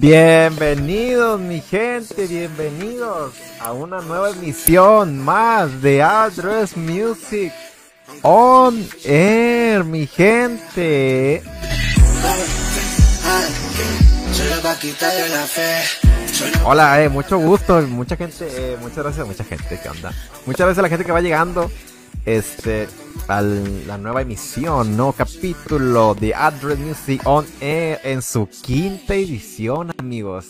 Bienvenidos mi gente, bienvenidos a una nueva emisión más de Address Music On Air, mi gente. Hola, eh, mucho gusto, mucha gente, eh, muchas gracias, mucha gente, ¿qué onda? Muchas gracias a la gente que va llegando, este, a la nueva emisión, nuevo capítulo de Address Music On Air en su quinta edición, amigos.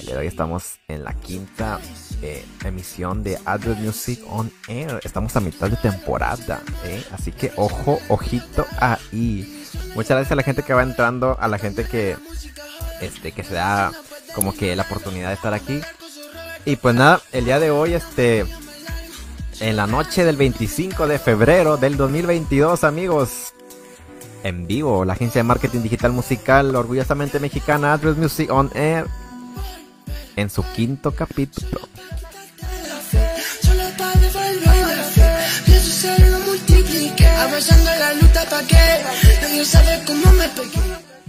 El día de hoy estamos en la quinta eh, emisión de Address Music On Air. Estamos a mitad de temporada, ¿eh? así que ojo, ojito ahí. Muchas gracias a la gente que va entrando, a la gente que, este, que se da como que la oportunidad de estar aquí. Y pues nada, el día de hoy, este, en la noche del 25 de febrero del 2022, amigos. En vivo, la agencia de marketing digital musical orgullosamente mexicana Address Music On Air en su quinto capítulo.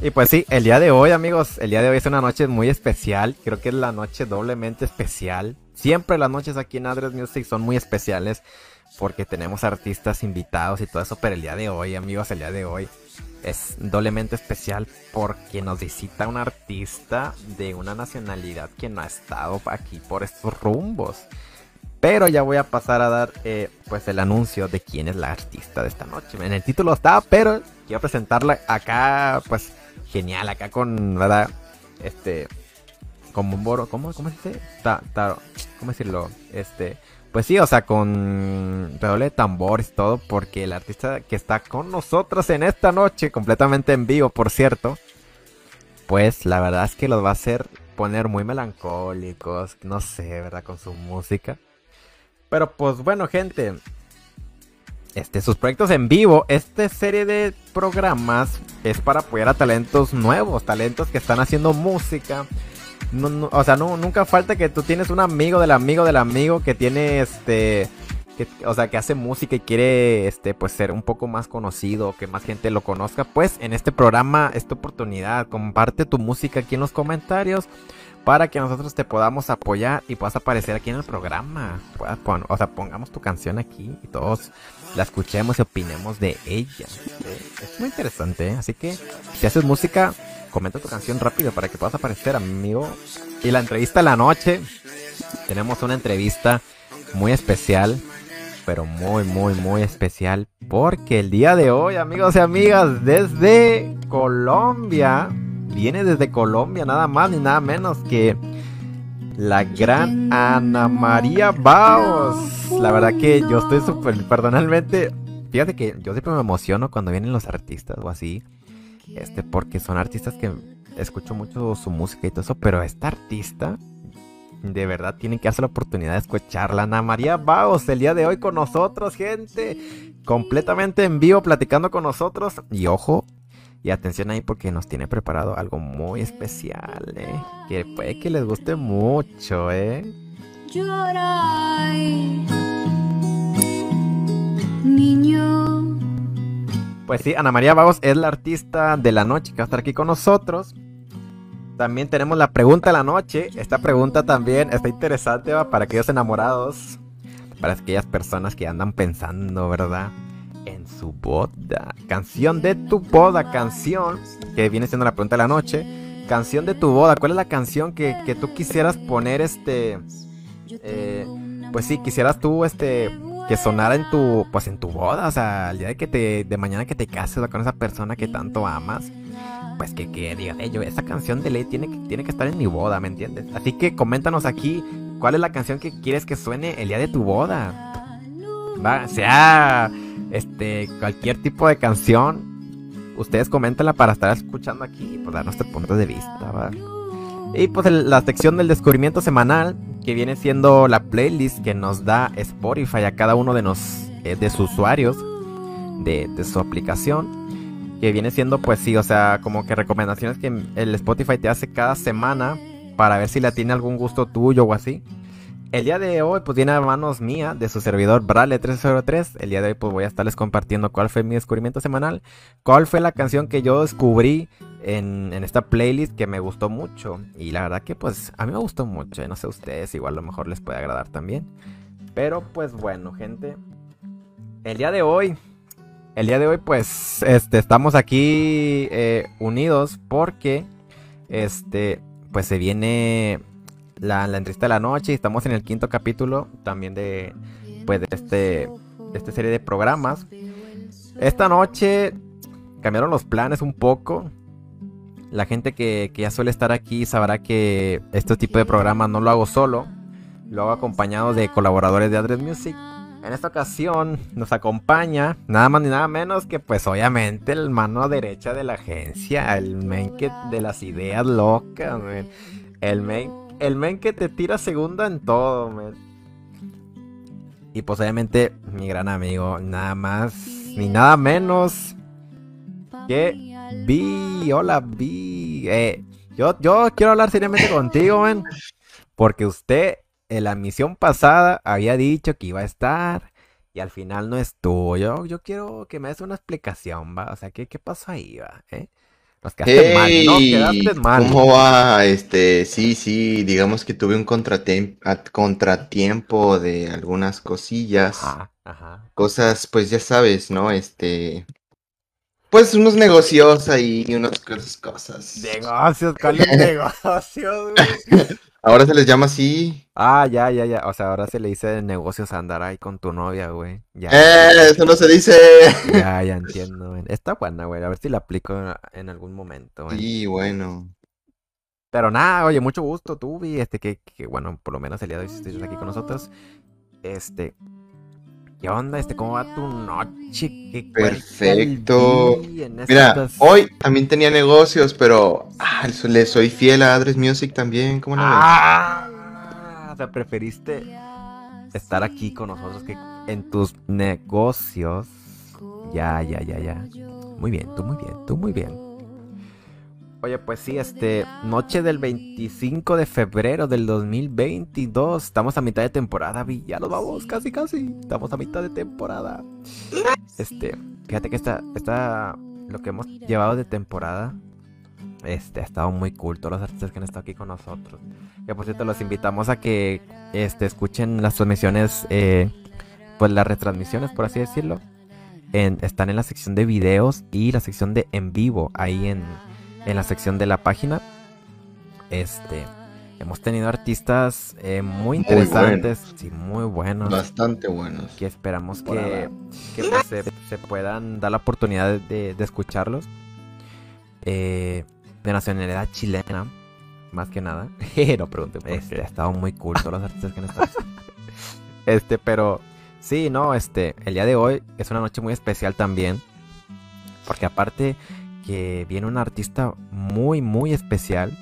Y pues sí, el día de hoy, amigos, el día de hoy es una noche muy especial. Creo que es la noche doblemente especial. Siempre las noches aquí en Address Music son muy especiales porque tenemos artistas invitados y todo eso. Pero el día de hoy, amigos, el día de hoy es doblemente especial porque nos visita un artista de una nacionalidad que no ha estado aquí por estos rumbos. Pero ya voy a pasar a dar eh, pues el anuncio de quién es la artista de esta noche. En el título está, pero quiero presentarla acá, pues genial, acá con, ¿verdad? Este, como boro, ¿cómo, cómo se dice? Ta, ¿Cómo decirlo? Este, pues sí, o sea, con redoble de tambores, todo, porque el artista que está con nosotros en esta noche, completamente en vivo, por cierto, pues la verdad es que los va a hacer poner muy melancólicos, no sé, ¿verdad? Con su música. Pero pues bueno, gente, este, sus proyectos en vivo, esta serie de programas es para apoyar a talentos nuevos, talentos que están haciendo música. O sea, no, nunca falta que tú tienes un amigo del amigo del amigo que tiene este. o sea, que hace música y quiere este, pues ser un poco más conocido, que más gente lo conozca. Pues en este programa, esta oportunidad, comparte tu música aquí en los comentarios para que nosotros te podamos apoyar y puedas aparecer aquí en el programa. o sea, pongamos tu canción aquí y todos la escuchemos y opinemos de ella. Es muy interesante, ¿eh? así que si haces música, comenta tu canción rápido para que puedas aparecer, amigo. Y la entrevista de la noche, tenemos una entrevista muy especial, pero muy, muy, muy especial, porque el día de hoy, amigos y amigas, desde Colombia, viene desde Colombia nada más ni nada menos que la gran Ana María Baos. La verdad que yo estoy súper, personalmente, fíjate que yo siempre me emociono cuando vienen los artistas o así, este, porque son artistas que escucho mucho su música y todo eso, pero esta artista, de verdad tienen que hacer la oportunidad de escucharla. Ana María Baos, el día de hoy con nosotros, gente, completamente en vivo, platicando con nosotros. Y ojo, y atención ahí porque nos tiene preparado algo muy especial, ¿eh? Que puede que les guste mucho, ¿eh? niño. Pues sí, Ana María Vagos es la artista de la noche que va a estar aquí con nosotros. También tenemos la pregunta de la noche. Esta pregunta también está interesante para aquellos enamorados, para aquellas personas que andan pensando, ¿verdad? en su boda. Canción de tu boda, canción que viene siendo la pregunta de la noche. Canción de tu boda, ¿cuál es la canción que, tú quisieras poner este... Eh, pues sí, quisieras tú este que sonara en tu pues en tu boda, o sea, el día de que te de mañana que te cases con esa persona que tanto amas, pues que, que digas, yo esa canción de ley tiene que tiene que estar en mi boda, ¿me entiendes? Así que coméntanos aquí cuál es la canción que quieres que suene el día de tu boda. Va, sea este, cualquier tipo de canción, ustedes coméntenla para estar escuchando aquí y pues dar nuestro punto de vista, Y pues la sección del descubrimiento semanal, que viene siendo la playlist que nos da Spotify a cada uno de, nos, eh, de sus usuarios de, de su aplicación. Que viene siendo, pues sí, o sea, como que recomendaciones que el Spotify te hace cada semana para ver si la tiene algún gusto tuyo o así. el día de hoy, pues viene a manos mía, de su servidor Brale303. El día de hoy, pues voy a estarles compartiendo cuál fue mi descubrimiento semanal, cuál fue la canción que yo descubrí en, esta playlist que me gustó mucho. Y la verdad que, pues, a mí me gustó mucho. ¿eh? No sé ustedes, igual a lo mejor les puede agradar también. Pero, pues, bueno, gente. El día de hoy, el día de hoy, pues, este, estamos aquí eh, unidos porque, este, pues se viene la, la, entrevista de la noche y estamos en el quinto capítulo también de, pues, de, este, de esta serie de programas. Esta noche cambiaron los planes un poco. La gente que, que, ya suele estar aquí sabrá que este tipo de programas no lo hago solo. Lo hago acompañado de colaboradores de Adres Music. En esta ocasión nos acompaña nada más ni nada menos que pues obviamente el mano derecha de la agencia, el men que de las ideas locas, el men el men que te tira segunda en todo. Y pues obviamente mi gran amigo, nada más ni nada menos que Vi. Hola, Vi. Eh, yo, yo quiero hablar seriamente contigo, men. Porque usted en la misión pasada había dicho que iba a estar y al final no estuvo. Yo, yo quiero que me des una explicación, va. O sea, ¿qué, qué pasó ahí, va? ¿Eh? quedaste mal, ¿Cómo va? Este, sí, sí, digamos que tuve un contratiempo de algunas cosillas. Cosas, pues ya sabes, ¿no? Este, pues unos negocios ahí, unas cosas. Negocios, ¿cuáles negocios, Ahora se les llama así. Ah, ya, ya, ya. O sea, ahora se le dice negocios andar ahí con tu novia, güey. Ya. Eh, eso no se dice. Ya, ya entiendo, güey. Está buena, güey. A ver si la aplico en algún momento, güey. Sí, bueno. Pero nada, oye, mucho gusto, tú, vi, este, que, que, bueno, por lo menos el día de hoy estás aquí con nosotros. Este, ¿Qué onda? Este, ¿Cómo va tu noche? ¿Qué Perfecto. Mira, hoy también tenía negocios, pero ah, le soy fiel a Adres Music también. ¿Cómo lo ah, ves? O sea, preferiste estar aquí con nosotros que en tus negocios. Ya, ya, ya, ya. Muy bien, tú muy bien, tú muy bien. Oye, pues sí, este, noche del 25 de febrero del 2022. Estamos a mitad de temporada, Vi. Ya nos vamos, casi, casi. Estamos a mitad de temporada. Este, fíjate que esta, esta, lo que hemos llevado de temporada, este, ha estado muy cool. Todos los artistas que han estado aquí con nosotros. Que por cierto, los invitamos a que, este, escuchen las transmisiones, eh, pues las retransmisiones, por así decirlo. En, están en la sección de videos y la sección de en vivo, ahí en en la sección de la página. Este, hemos tenido artistas eh, muy interesantes, muy sí, muy buenos. Bastante buenos. Que esperamos que, pues, se, puedan dar la oportunidad de, escucharlos. Eh, de nacionalidad chilena, más que nada. no pregunte este, Ha estado muy cool todos los artistas que han estado. este, pero sí, no, este, el día de hoy es una noche muy especial también. Porque aparte que viene una artista muy, muy especial.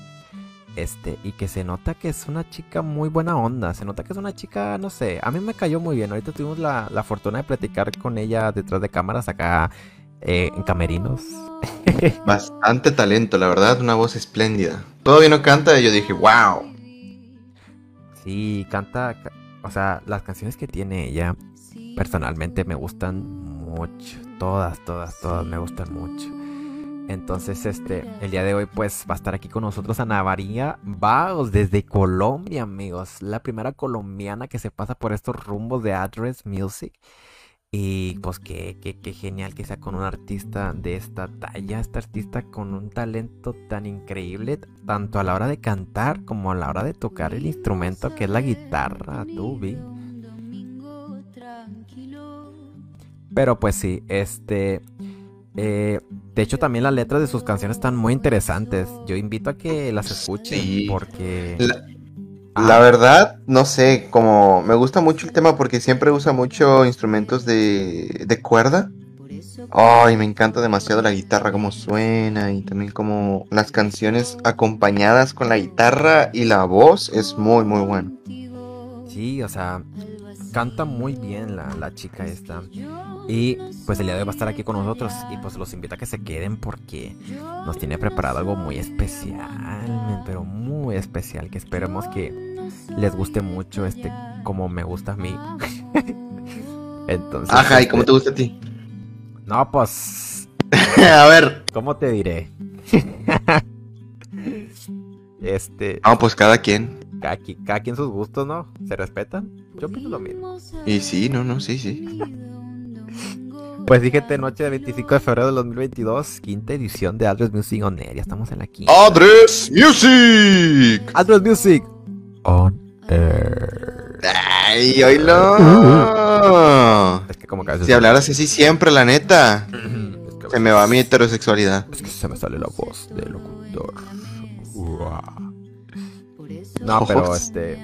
Este, y que se nota que es una chica muy buena onda. Se nota que es una chica, no sé, a mí me cayó muy bien. Ahorita tuvimos la, fortuna de platicar con ella detrás de cámaras acá eh, en Camerinos. Bastante talento, la verdad, una voz espléndida. Todavía no canta y yo dije, wow. Sí, canta, o sea, las canciones que tiene ella personalmente me gustan mucho. Todas, todas, todas me gustan mucho. Entonces, este, el día de hoy, pues va a estar aquí con nosotros Ana María Baos desde Colombia, amigos. La primera colombiana que se pasa por estos rumbos de Address Music. Y pues qué, qué, qué genial que sea con un artista de esta talla, este artista con un talento tan increíble, tanto a la hora de cantar como a la hora de tocar el instrumento que es la guitarra, tubi. Pero pues sí, este, eh, de hecho, también las letras de sus canciones están muy interesantes. Yo invito a que las escuchen porque... La, verdad, no sé, como me gusta mucho el tema porque siempre usa mucho instrumentos de, de cuerda. Ay, me encanta demasiado la guitarra, como suena y también como las canciones acompañadas con la guitarra y la voz es muy, muy bueno. Sí, o sea, canta muy bien la, la chica esta. Y pues el día de hoy va a estar aquí con nosotros y pues los invito a que se queden porque nos tiene preparado algo muy especial, pero muy especial que esperemos que les guste mucho este como me gusta a mí. Entonces, Ajá, ¿y cómo este, te gusta a ti? No, pues a ver, ¿cómo te diré? este, Ah, pues cada quien. Cada, cada, quien sus gustos, ¿no? ¿Se respetan? Yo pienso lo mismo. Y sí, no, no, sí, sí. Pues fíjate, noche de 25 de febrero de 2022, quinta edición de Address Music On Air. Ya estamos en la quinta. ¡Address Music! ¡Address Music On Air. ¡Ay, oílo! Es que como que Si hablaras así siempre, la neta. se me va mi heterosexualidad. Es que se me sale la voz de locutor. No, pero este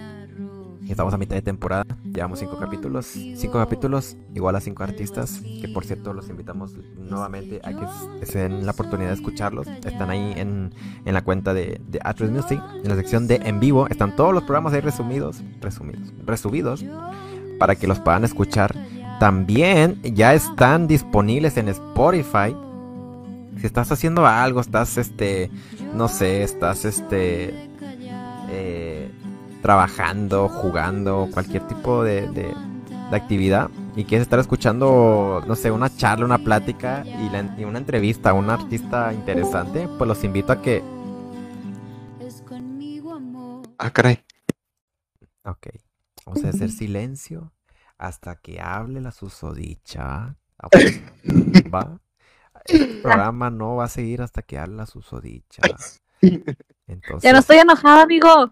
Estamos a mitad de temporada, llevamos cinco capítulos, cinco capítulos, igual a cinco artistas, que por cierto los invitamos nuevamente a que se den la oportunidad de escucharlos. Están ahí en, en la cuenta de, de Music, en la sección de en vivo, están todos los programas ahí resumidos, resumidos, resubidos, para que los puedan escuchar. También ya están disponibles en Spotify. Si estás haciendo algo, estás este, no sé, estás este, eh, trabajando, jugando, cualquier tipo de, de, actividad y quieres estar escuchando, no sé, una charla, una plática y, una entrevista a un artista interesante, pues los invito a que... Ah, caray. Ok, vamos a hacer silencio hasta que hable la susodicha. Ah, ¿Va? El programa no va a seguir hasta que hable la susodicha. Entonces... Ya no estoy enojada, amigo.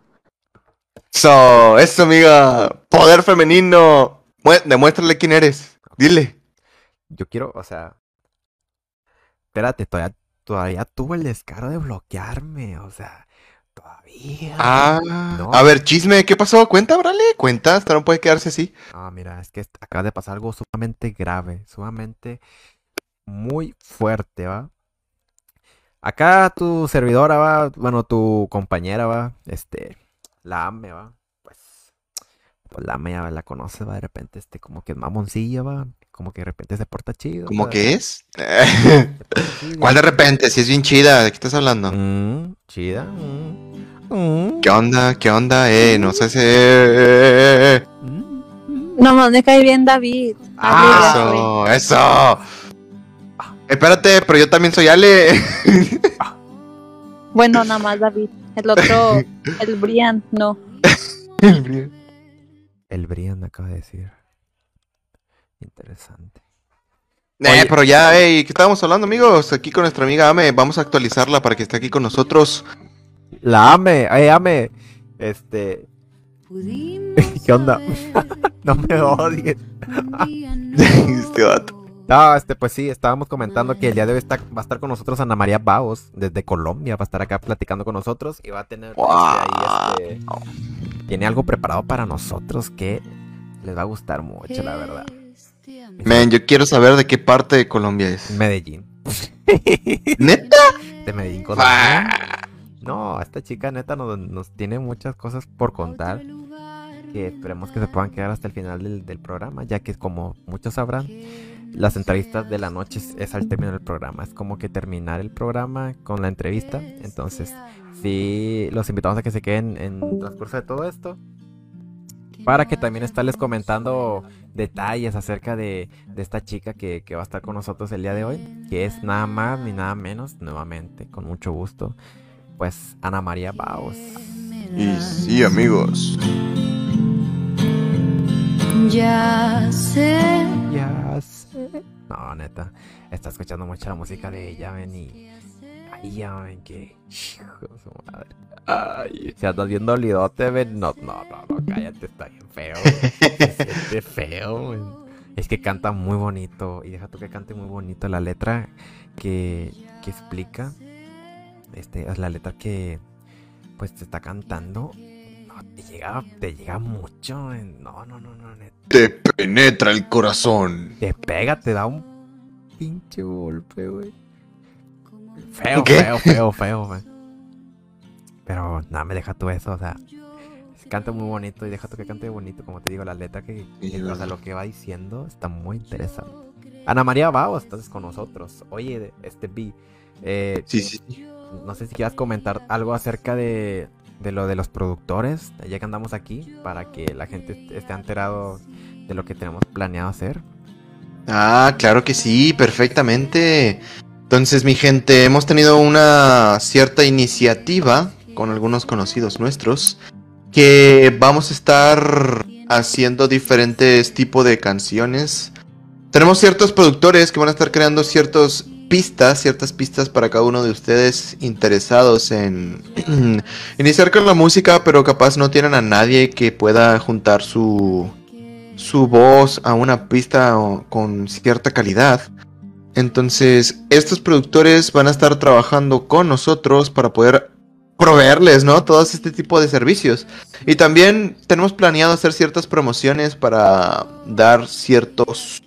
Eso, eso, amiga. Poder femenino. Demuéstrale quién eres. Dile. Yo quiero, o sea. Espérate, todavía, todavía tuvo el descaro de bloquearme. O sea, todavía. Ah, a ver, chisme, ¿qué pasó? Cuenta, brale, cuenta. Hasta no puede quedarse así. Ah, mira, es que acaba de pasar algo sumamente grave, sumamente muy fuerte, ¿va? Acá tu servidora va, bueno, tu compañera va, este, la AME, va. Pues, pues la AME ya la conoce, va. De repente, este, como que es mamoncilla, va. Como que de repente se porta chido. ¿Cómo que es? ¿Cuál de repente? Si es bien chida, ¿de qué estás hablando? Mm, chida. Mm, mm. ¿Qué onda? ¿Qué onda? Eh, no sé si. Eh, no, me cae bien David. Ah, eso, eso. Espérate, pero yo también soy Ale. bueno, nada más David. El otro, el Brian, no. el Brian. El Brian acaba de decir. Interesante. Eh, pero ya, hey, ¿qué estábamos hablando, amigos? Aquí con nuestra amiga Ame, vamos a actualizarla para que esté aquí con nosotros. La Ame, eh, Ame. Este. ¿Qué onda? no me odies. este vato. No, este, pues sí, estábamos comentando que el día de hoy va a estar con nosotros Ana María Baos, desde Colombia, va a estar acá platicando con nosotros y va a tener este, este, tiene algo preparado para nosotros que les va a gustar mucho, la verdad. Men, yo quiero saber de qué parte de Colombia es. Medellín. ¿Neta? De Medellín, Colombia. No, esta chica neta nos, nos tiene muchas cosas por contar que esperemos que se puedan quedar hasta el final del, del programa, ya que como muchos sabrán, las entrevistas de la noche es, al término del programa. Es como que terminar el programa con la entrevista. Entonces, sí, los invitamos a que se queden en el transcurso de todo esto. Para que también estarles comentando detalles acerca de, esta chica que, que, va a estar con nosotros el día de hoy. Que es nada más ni nada menos, nuevamente, con mucho gusto. Pues Ana María Baos. Y sí, amigos. Ya sé. Ya sé. No, neta. Está escuchando mucha la música de ella, ven, y. Ay, ya ven que. madre. Ay, si andas viendo lidote, ven. No, no, no, no, cállate, está bien feo. Se feo, Es que canta muy bonito. Y deja tú que cante muy bonito. La letra que, que explica. Este, es la letra que. Pues te está cantando te llega, te llega mucho. No, no, no, no. Te penetra el corazón. Te pega, te da un pinche golpe, güey. Feo, feo, feo, feo, güey. Pero nada, me deja tú eso, o sea. Canta muy bonito y deja tú que cante bonito, como te digo, la letra que, o sea, lo que va diciendo está muy interesante. Ana María Bao, estás con nosotros. Oye, este B. Eh, Sí, sí, sí. no sé si quieras comentar algo acerca de, de lo de los productores, ya que andamos aquí, para que la gente est- esté enterado de lo que tenemos planeado hacer. Ah, claro que sí, perfectamente. Entonces, mi gente, hemos tenido una cierta iniciativa con algunos conocidos nuestros que vamos a estar haciendo diferentes tipos de canciones. Tenemos ciertos productores que van a estar creando ciertas pistas, ciertas pistas para cada uno de ustedes interesados en iniciar con la música, pero capaz no tienen a nadie que pueda juntar su su voz a una pista con cierta calidad. Entonces, estos productores van a estar trabajando con nosotros para poder proveerles, ¿no? Todos este tipo de servicios. Y también tenemos planeado hacer ciertas promociones para dar ciertos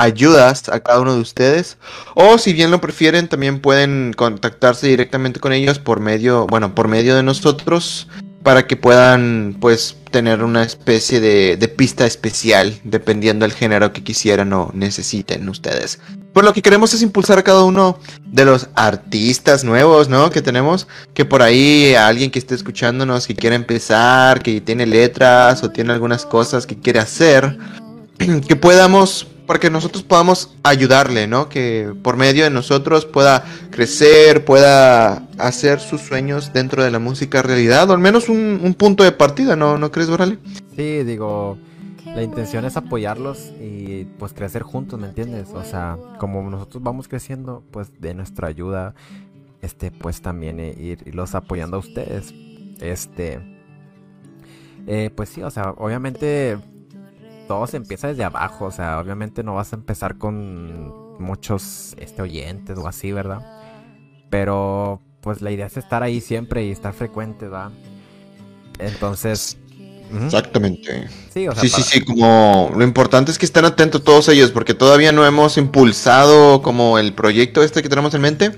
ayudas a cada uno de ustedes. O si bien lo prefieren, también pueden contactarse directamente con ellos por medio, bueno, por medio de nosotros para que puedan pues tener una especie de, de pista especial dependiendo del género que quisieran o necesiten ustedes. Pues lo que queremos es impulsar a cada uno de los artistas nuevos, ¿no? Que tenemos, que por ahí alguien que esté escuchándonos que quiera empezar, que tiene letras o tiene algunas cosas que quiere hacer, que podamos, para que nosotros podamos ayudarle, ¿no? Que por medio de nosotros pueda crecer, pueda hacer sus sueños dentro de la música realidad, o al menos un, un punto de partida, ¿no? ¿No crees, Borale? Sí, digo, la intención es apoyarlos y pues crecer juntos, ¿me entiendes? O sea, como nosotros vamos creciendo, pues de nuestra ayuda, este, pues también ir, irlos apoyando a ustedes. Este, eh, pues sí, o sea, obviamente todo se empieza desde abajo, o sea, obviamente no vas a empezar con muchos, este, oyentes o así, ¿verdad? Pero, pues la idea es estar ahí siempre y estar frecuente, ¿verdad? Entonces... Exactamente. Sí, o sea, Sí, sí, sí, como lo importante es que estén atentos todos ellos, porque todavía no hemos impulsado como el proyecto este que tenemos en mente,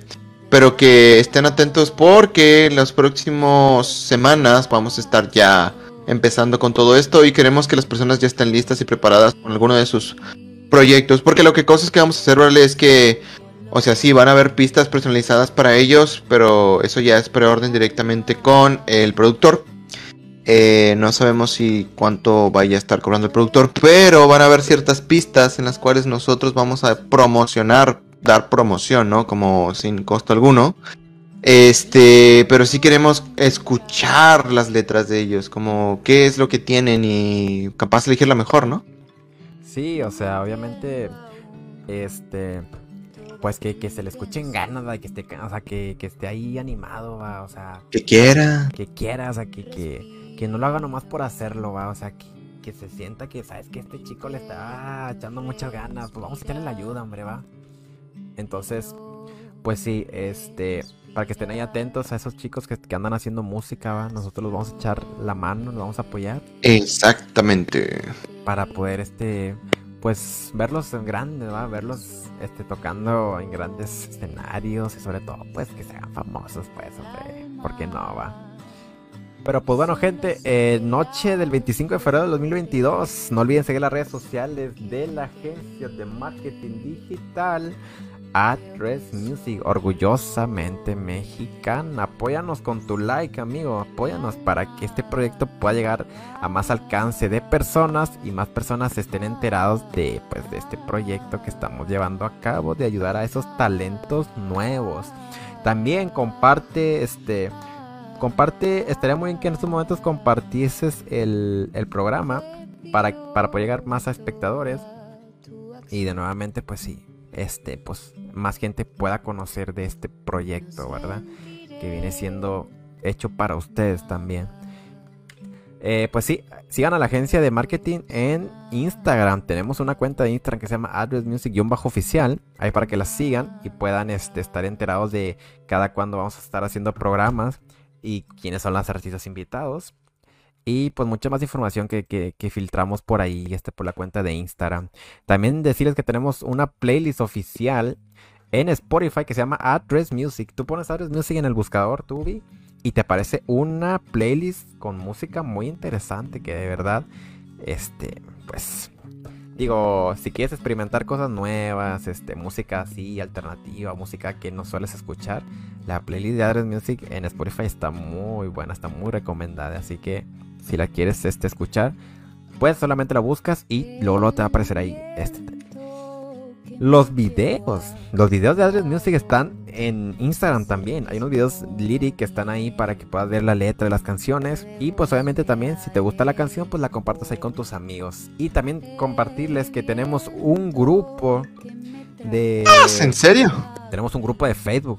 pero que estén atentos porque en las próximas semanas vamos a estar ya empezando con todo esto y queremos que las personas ya estén listas y preparadas con alguno de sus proyectos, porque lo que cosas que vamos a hacer ¿vale? es que, o sea, sí, van a haber pistas personalizadas para ellos, pero eso ya es preorden directamente con el productor. Eh, no sabemos si cuánto vaya a estar cobrando el productor, pero van a haber ciertas pistas en las cuales nosotros vamos a promocionar, dar promoción, ¿no? Como sin costo alguno. Este, pero sí queremos escuchar las letras de ellos, como qué es lo que tienen y capaz elegir la mejor, ¿no? Sí, o sea, obviamente, este, pues que, que se le escuchen ganas, ¿va? que esté, o sea, que, que esté ahí animado, ¿va? o sea, Que quiera. que quiera, o sea, que, que, que no lo haga nomás por hacerlo, ¿va? o sea, que, que se sienta que, sabes que este chico le está echando muchas ganas, pues vamos a echarle la ayuda, hombre, va. Entonces, pues sí, este, para que estén ahí atentos a esos chicos que, que andan haciendo música, ¿va? nosotros los vamos a echar la mano, los vamos a apoyar. Exactamente. para poder este pues verlos en grande, ¿va? verlos este tocando en grandes escenarios y sobre todo pues que se hagan famosos pues, hombre, ¿por qué no va? Pero pues bueno gente, eh, noche del 25 de febrero del 2022, no olviden seguir las redes sociales de la agencia de marketing digital Address Music, orgullosamente mexicana. Apóyanos con tu like, amigo. Apóyanos para que este proyecto pueda llegar a más alcance de personas y más personas estén enterados de, pues, de este proyecto que estamos llevando a cabo de ayudar a esos talentos nuevos. También comparte este. Comparte, estaría muy bien que en estos momentos compartieses el, el programa para, para poder llegar más a espectadores. Y de nuevamente, pues sí, este, pues más gente pueda conocer de este proyecto, ¿verdad? Que viene siendo hecho para ustedes también. Eh, pues sí, sigan a la agencia de marketing en Instagram. Tenemos una cuenta de Instagram que se llama Address Music-oficial. Ahí para que la sigan y puedan este, estar enterados de cada cuando vamos a estar haciendo programas y quiénes son los artistas invitados. Y pues mucha más información que, que- que filtramos por ahí, este, por la cuenta de Instagram. También decirles que tenemos una playlist oficial en Spotify que se llama Address Music. Tú pones Address Music en el buscador, Tubi, y te aparece una playlist con música muy interesante que de verdad, este, pues, Digo, si quieres experimentar cosas nuevas, este, música así, alternativa, música que no sueles escuchar, la playlist de Adres Music en Spotify está muy buena, está muy recomendada. Así que si la quieres este, escuchar, pues solamente la buscas y luego, te va a aparecer ahí este. Los videos, los videos de Adres Music están en Instagram también. Hay unos videos lyric que están ahí para que puedas ver la letra de las canciones. Y pues obviamente también si te gusta la canción, pues la compartas ahí con tus amigos. Y también compartirles que tenemos un grupo de... Ah, ¿En serio? Tenemos un grupo de Facebook.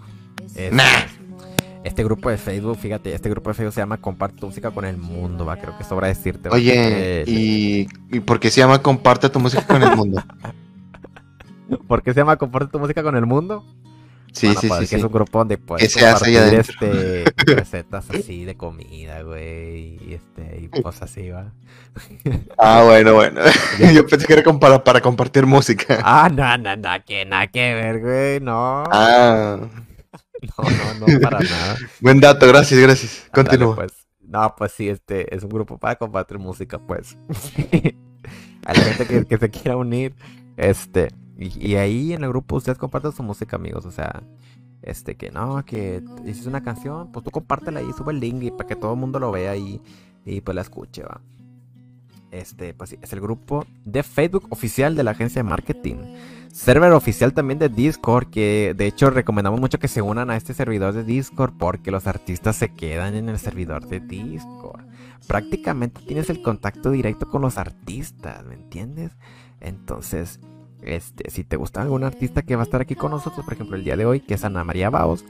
Este grupo de Facebook, fíjate, este grupo de Facebook se llama Comparte música con el mundo, va, creo que sobra decirte. Oye, ¿y, ¿y por qué se llama Comparte tu música con el mundo? ¿Por qué se llama Comparte tu música con el mundo? Sí, sí, pues, sí, que Es un grupo donde puedes compartir este, recetas así de comida, güey, y, este, y cosas así, va. Ah, bueno, bueno. Yo pensé que era para, para compartir música. Ah, no, no, no, que nada que ver, güey, no. Ah. No, no, no, para nada. Buen dato, gracias, gracias. Continúa. Pues. No, pues sí, este es un grupo para compartir música, pues. A la gente que, que se quiera unir, este, y, ahí en el grupo ustedes comparten su música, amigos. O sea, este, que no, que hiciste una canción, pues tú compártela ahí, sube el link y para que todo el mundo lo vea y, y pues la escuche, va. Este, pues es el grupo de Facebook oficial de la agencia de marketing. Server oficial también de Discord, que de hecho recomendamos mucho que se unan a este servidor de Discord porque los artistas se quedan en el servidor de Discord. Prácticamente tienes el contacto directo con los artistas, ¿me entiendes? Entonces, este, si te gusta algún artista que va a estar aquí con nosotros, por ejemplo, el día de hoy, que es Ana María Baos,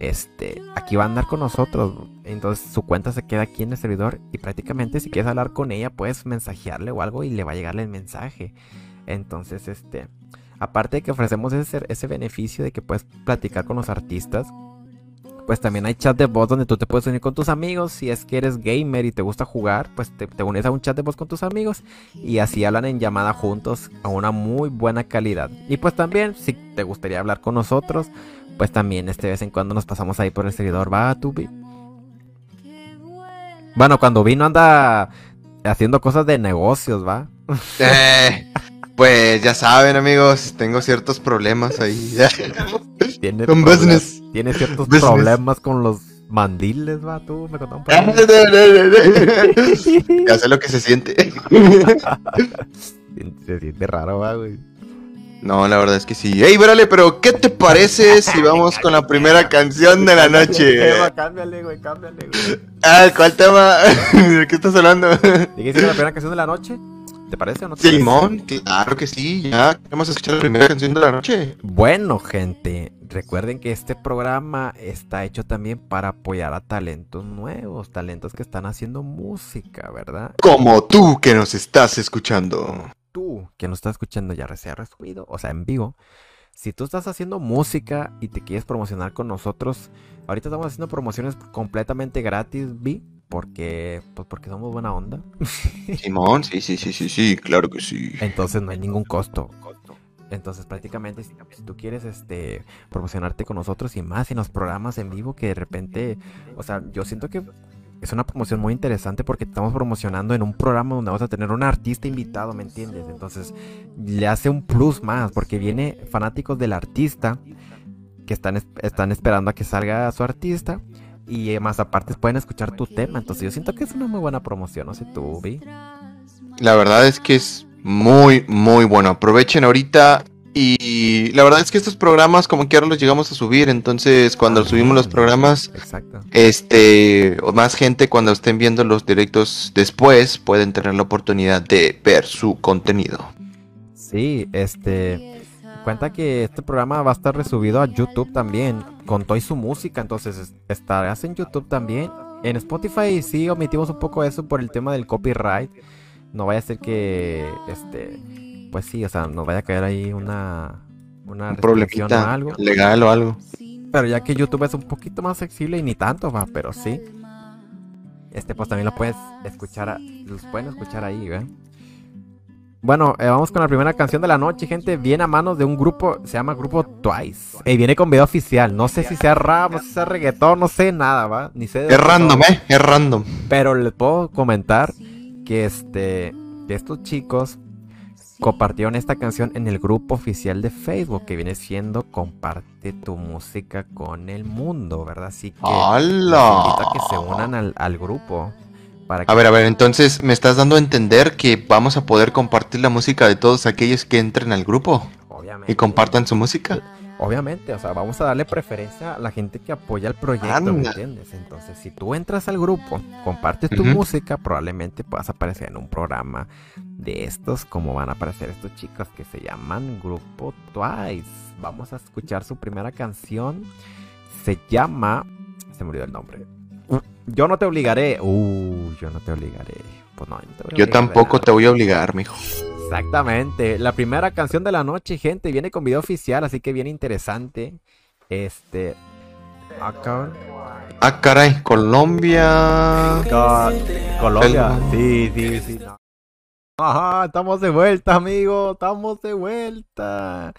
este, aquí va a andar con nosotros. Entonces su cuenta se queda aquí en el servidor y prácticamente si quieres hablar con ella puedes mensajearle o algo y le va a llegarle el mensaje. Entonces, este, aparte de que ofrecemos ese, ese beneficio de que puedes platicar con los artistas, pues también hay chat de voz donde tú te puedes unir con tus amigos. Si es que eres gamer y te gusta jugar, pues te, unes a un chat de voz con tus amigos y así hablan en llamada juntos a una muy buena calidad. Y pues también, si te gustaría hablar con nosotros, pues también este vez en cuando nos pasamos ahí por el seguidor. Va, Tubi. Bueno, cuando vino anda haciendo cosas de negocios, va. Eh, pues ya saben, amigos, tengo ciertos problemas ahí. Tiene, business. tiene ciertos problemas con los mandiles, va, tú me contaste un Ya sé lo que se siente. se siente raro, va, güey. No, la verdad es que sí. Ey, brale, pero ¿qué te parece si vamos con la primera canción de la noche? cámbiale, güey, cámbiale, güey. Ah, ¿cuál tema? ¿De qué estás hablando? ¿Dijiste que la primera canción de la noche? ¿Te parece o no te Simón, claro que sí, ya queremos escuchar la primera canción de la noche. Bueno, gente, recuerden que este programa está hecho también para apoyar a talentos nuevos, talentos que están haciendo música, ¿verdad? Como tú que nos estás escuchando. Tú que nos estás escuchando ya se ha resubido, o sea, en vivo. Si tú estás haciendo música y te quieres promocionar con nosotros, ahorita estamos haciendo promociones completamente gratis, Vi porque pues porque somos buena onda. Simón, sí, sí, sí, sí, sí, claro que sí. Entonces no hay ningún costo. Entonces prácticamente si, tú quieres este promocionarte con nosotros y más en los programas en vivo que de repente, o sea, yo siento que es una promoción muy interesante porque estamos promocionando en un programa donde vamos a tener un artista invitado, ¿me entiendes? Entonces le hace un plus más porque viene fanáticos del artista que están, están esperando a que salga su artista y más aparte pueden escuchar tu tema. Entonces yo siento que es una muy buena promoción, no sé tú, Vi. La verdad es que es muy, muy bueno. Aprovechen ahorita. Y la verdad es que estos programas, como que ahora los llegamos a subir. Entonces, cuando subimos los programas, Exacto. este, o más gente cuando estén viendo los directos después, pueden tener la oportunidad de ver su contenido. Sí, este cuenta que este programa va a estar resubido a YouTube también, con toda su música, entonces estarás en YouTube también. En Spotify sí omitimos un poco eso por el tema del copyright. No vaya a ser que, este, pues sí, o sea, nos vaya a caer ahí una, una restricción o algo. Legal o algo. Pero ya que YouTube es un poquito más flexible y ni tanto, va, pero sí. Este, pues también lo puedes escuchar, los pueden escuchar ahí, ¿eh? Bueno, eh, vamos con la primera canción de la noche, gente. Viene a manos de un grupo, se llama Grupo Twice. Y viene con video oficial. No sé si sea rap, no sé si sea reggaetón, no sé nada, ¿va? Ni sé. es random, ¿eh? Es random. Pero les puedo comentar que este, que estos chicos compartieron esta canción en el grupo oficial de Facebook que viene siendo Comparte tu música con el mundo, ¿verdad? Así que invito a que se unan al, al grupo. Para que A ver, a ver, entonces me estás dando a entender que vamos a poder compartir la música de todos aquellos que entren al grupo obviamente, y compartan su música. Obviamente, o sea, vamos a darle preferencia a la gente que apoya el proyecto, ¿me entiendes? Entonces, si tú entras al grupo, compartes tu música, probablemente puedas aparecer en un programa de estos, como van a aparecer estos chicos que se llaman Grupo Twice. Vamos a escuchar su primera canción. Se llama. Se me olvidó el nombre. Yo no te obligaré. Uh, yo no te obligaré. Pues no, te Yo tampoco te voy a obligar, mijo. Exactamente. La primera canción de la noche, gente, viene con video oficial, así que viene interesante. Este. Acá. Ah, caray, Colombia. Colombia. El- Sí, sí, sí. no. Ajá, estamos de vuelta, amigo. Estamos de vuelta.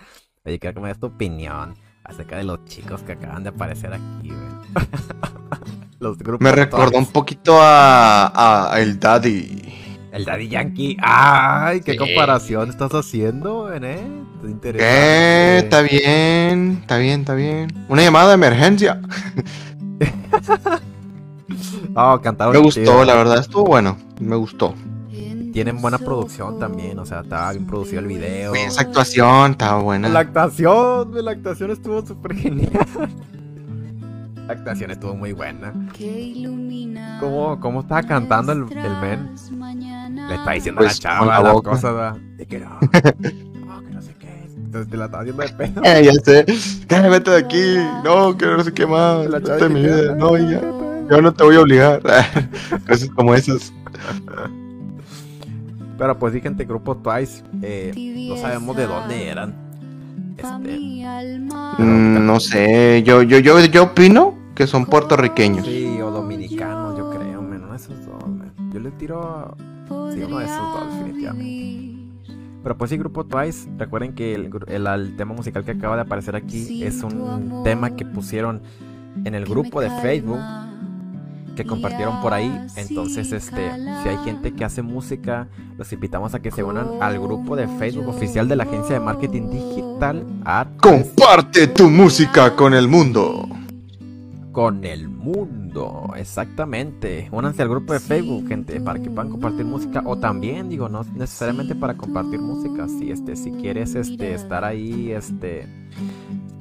Oye, quiero que me des tu opinión acerca de los chicos que acaban de aparecer aquí, güey. Los grupos. Me recordó un poquito a, a el Daddy. El Daddy Yankee. ¡Ay! ¿Qué Sí. comparación estás haciendo, eh? ¿Qué? Interesante. Está bien, está bien, está bien. Una llamada de emergencia. Oh, cantaron Me gustó, la verdad, estuvo bueno. Me gustó. Tienen buena producción también, o sea, estaba bien producido el video. Esa actuación estaba buena. La actuación, la actuación estuvo súper genial. La actuación estuvo muy buena. ¿Cómo, cómo estaba cantando el, el men? Le está diciendo Pues, a la con chava la cosas, ¿verdad? De que no, no, que no sé qué. Entonces te la estaba haciendo de pedo. Eh, ya sé. Ya, vete de aquí. No, que no sé qué más. La Vete chava de mi vida. "Ah, No, ya. vete". Yo no te voy a obligar. Cosas como esas. Pero pues sí, gente, grupo Twice, eh, no sabemos de dónde eran. Este, Mm, no sé. Yo, yo, yo, yo opino que son puertorriqueños. sí, o dominicanos, yo creo, men, uno de esos dos, men. Yo le tiro sí, uno de esos dos, definitivamente. Pero pues sí, Grupo Twice, recuerden que el, el- el tema musical que acaba de aparecer aquí es un tema que pusieron en el grupo de Facebook que compartieron por ahí. Entonces, este, si hay gente que hace música, los invitamos a que se unan al grupo de Facebook oficial de la agencia de marketing digital Artes Comparte tu música con el mundo. Con el mundo. Exactamente. Únanse al grupo de Facebook, gente, para que puedan compartir música. O también, digo, no necesariamente para compartir música. Si este, si quieres este, estar ahí, este,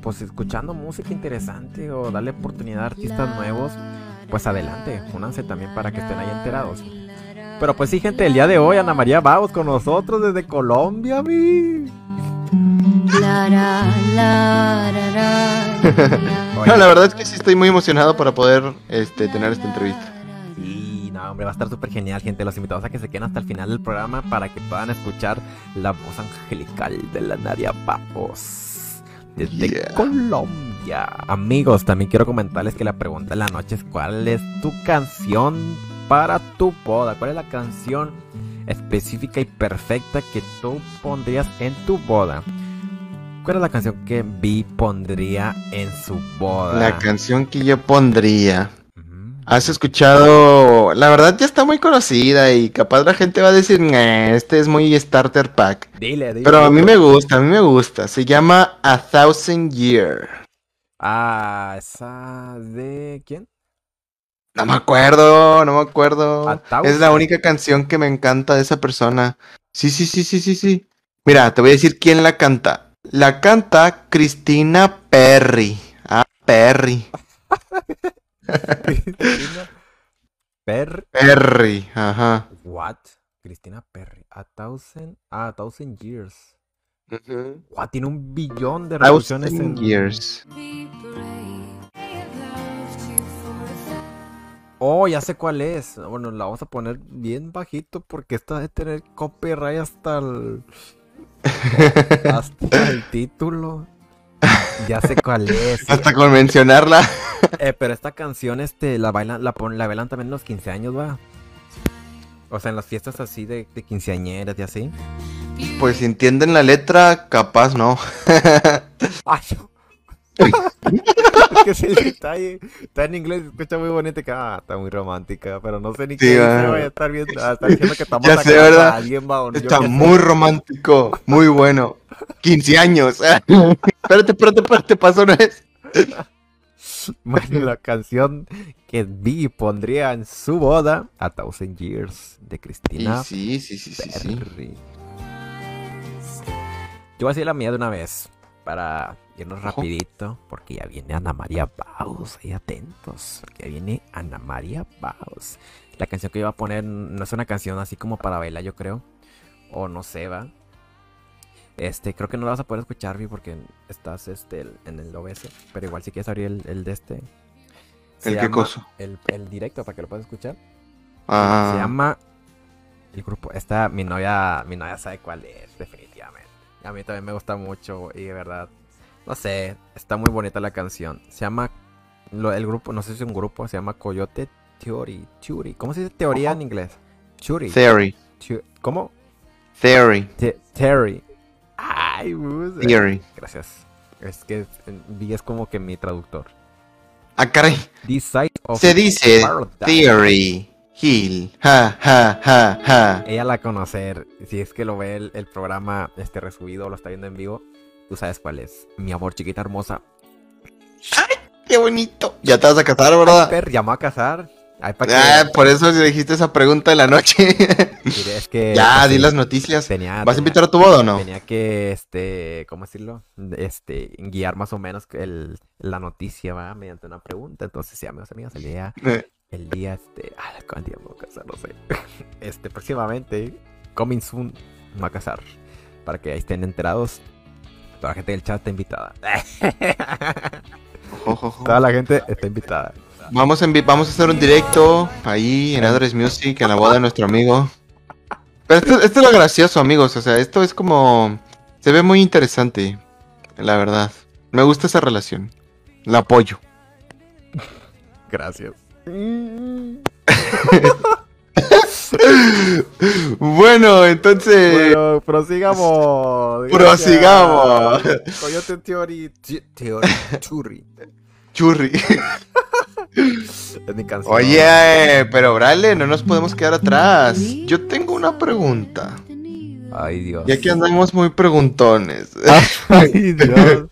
pues escuchando música interesante o darle oportunidad a artistas nuevos, pues adelante. Únanse también para que estén ahí enterados. Pero pues sí, gente, el día de hoy Ana María Baos con nosotros desde Colombia, mi. No, la verdad es que sí estoy muy emocionado para poder este, tener esta entrevista. Sí, no, hombre, va a estar súper genial, gente. Los invitamos a que se queden hasta el final del programa para que puedan escuchar la voz angelical de la Naria Papos desde Yeah. Colombia. Amigos, también quiero comentarles que la pregunta de la noche es: ¿Cuál es tu canción para tu boda? ¿Cuál es la canción específica y perfecta que tú pondrías en tu boda? ¿Cuál es la canción que Vi pondría en su boda? La canción que yo pondría. ¿Has escuchado? La verdad ya está muy conocida y capaz la gente va a decir, "Nah, este es muy starter pack. Dile, dile. Pero a mí me gusta, a mí me gusta. Se llama A Thousand Year. Ah, esa de quién? No me acuerdo, no me acuerdo. Es la única canción que me encanta de esa persona. Sí, sí, sí, sí, sí, sí. Mira, te voy a decir quién la canta. La canta Cristina Perry. Ah, Perry. Cristina Per Perry, ajá. What? Cristina Perry. A thousand. Ah, a thousand years. What? Tiene un billón de reproducciones en. Thousand Years. Oh, ya sé cuál es. Bueno, la vamos a poner bien bajito porque esta de tener copyright hasta el. hasta el título. Ya sé cuál es. Hasta con mencionarla. Eh, pero esta canción, este, la bailan, la la bailan también en los 15 años, va. O sea, en las fiestas así de, de quinceañeras y así. Pues si entienden la letra, capaz no. Ay, que es el detalle. Está en inglés, escucha muy bonito. Que, ah, está muy romántica. Pero no sé ni Sí, qué voy a estar viendo. ah, Está diciendo que estamos Ya sé, a alguien, va, o yo Está sé. muy romántico, muy bueno. 15 años. espérate, espérate, espérate, pasó una vez. Bueno, la canción que Vi pondría en su boda, A Thousand Years, de Cristina sí, sí, sí, sí, sí. Yo voy a decir la mía de una vez, para irnos Ojo. rapidito, porque ya viene Ana María Baus, ahí atentos, porque ya viene Ana María Baus. La canción que yo voy a poner no es una canción así como para bailar, yo creo, o no sé, va. Este, creo que no la vas a poder escuchar, Vi, porque estás este, en el OBS, pero igual si quieres abrir el, el de este. Se ¿El qué cosa? El, el directo para que lo puedas escuchar. Ah, Se llama el grupo. Esta mi novia, mi novia sabe cuál es, definitivamente. A mí también me gusta mucho y de verdad, no sé, está muy bonita la canción. Se llama lo- el grupo, no sé si es un grupo, se llama Coyote Theory, Theory. ¿Cómo se dice teoría en inglés? Theory. Theory. ¿Cómo? Theory. Theory. Ay, bus. Theory. Gracias. Es que eh, Vi es como que mi traductor. Ah, caray. Of Se dice Paradise. Theory. Hill. Ja, ja, ja, ja. Ella la conocer, si es que lo ve el, el programa este resubido o lo está viendo en vivo, tú sabes cuál es. Mi amor chiquita hermosa. Qué bonito. Ya te vas a casar, ¿verdad? Per llamó a casar. Ay, que- Ah, por eso le dijiste esa pregunta de la noche. Mire, es que ya, pues, di las noticias. Tenía, ¿Vas a invitar a tu boda o no? Tenía que, este, ¿cómo decirlo? Este, guiar más o menos el, la noticia, va, mediante una pregunta. Entonces, sí, amigos, amigas, el día, Eh, el día, este, ah, ¿cuánto tiempo voy a casar? No sé. Este, próximamente, coming soon, me va a casar. Para que ahí estén enterados. Toda la gente del chat está invitada. Toda la gente está invitada. Vamos a, envi- vamos a hacer un directo ahí en Address Music, en la boda de nuestro amigo. Pero esto, esto es lo gracioso, amigos. O sea, esto es como. Se ve muy interesante, la verdad. Me gusta esa relación. La apoyo. Gracias. Bueno, entonces. Bueno, prosigamos. Prosigamos. Coyote Theory. Theory. Churri. Churri. Es mi canción. Oye, pero Brale, no nos podemos quedar atrás. Yo tengo una pregunta. Ay, Dios. Ya que andamos muy preguntones. Ay, Dios.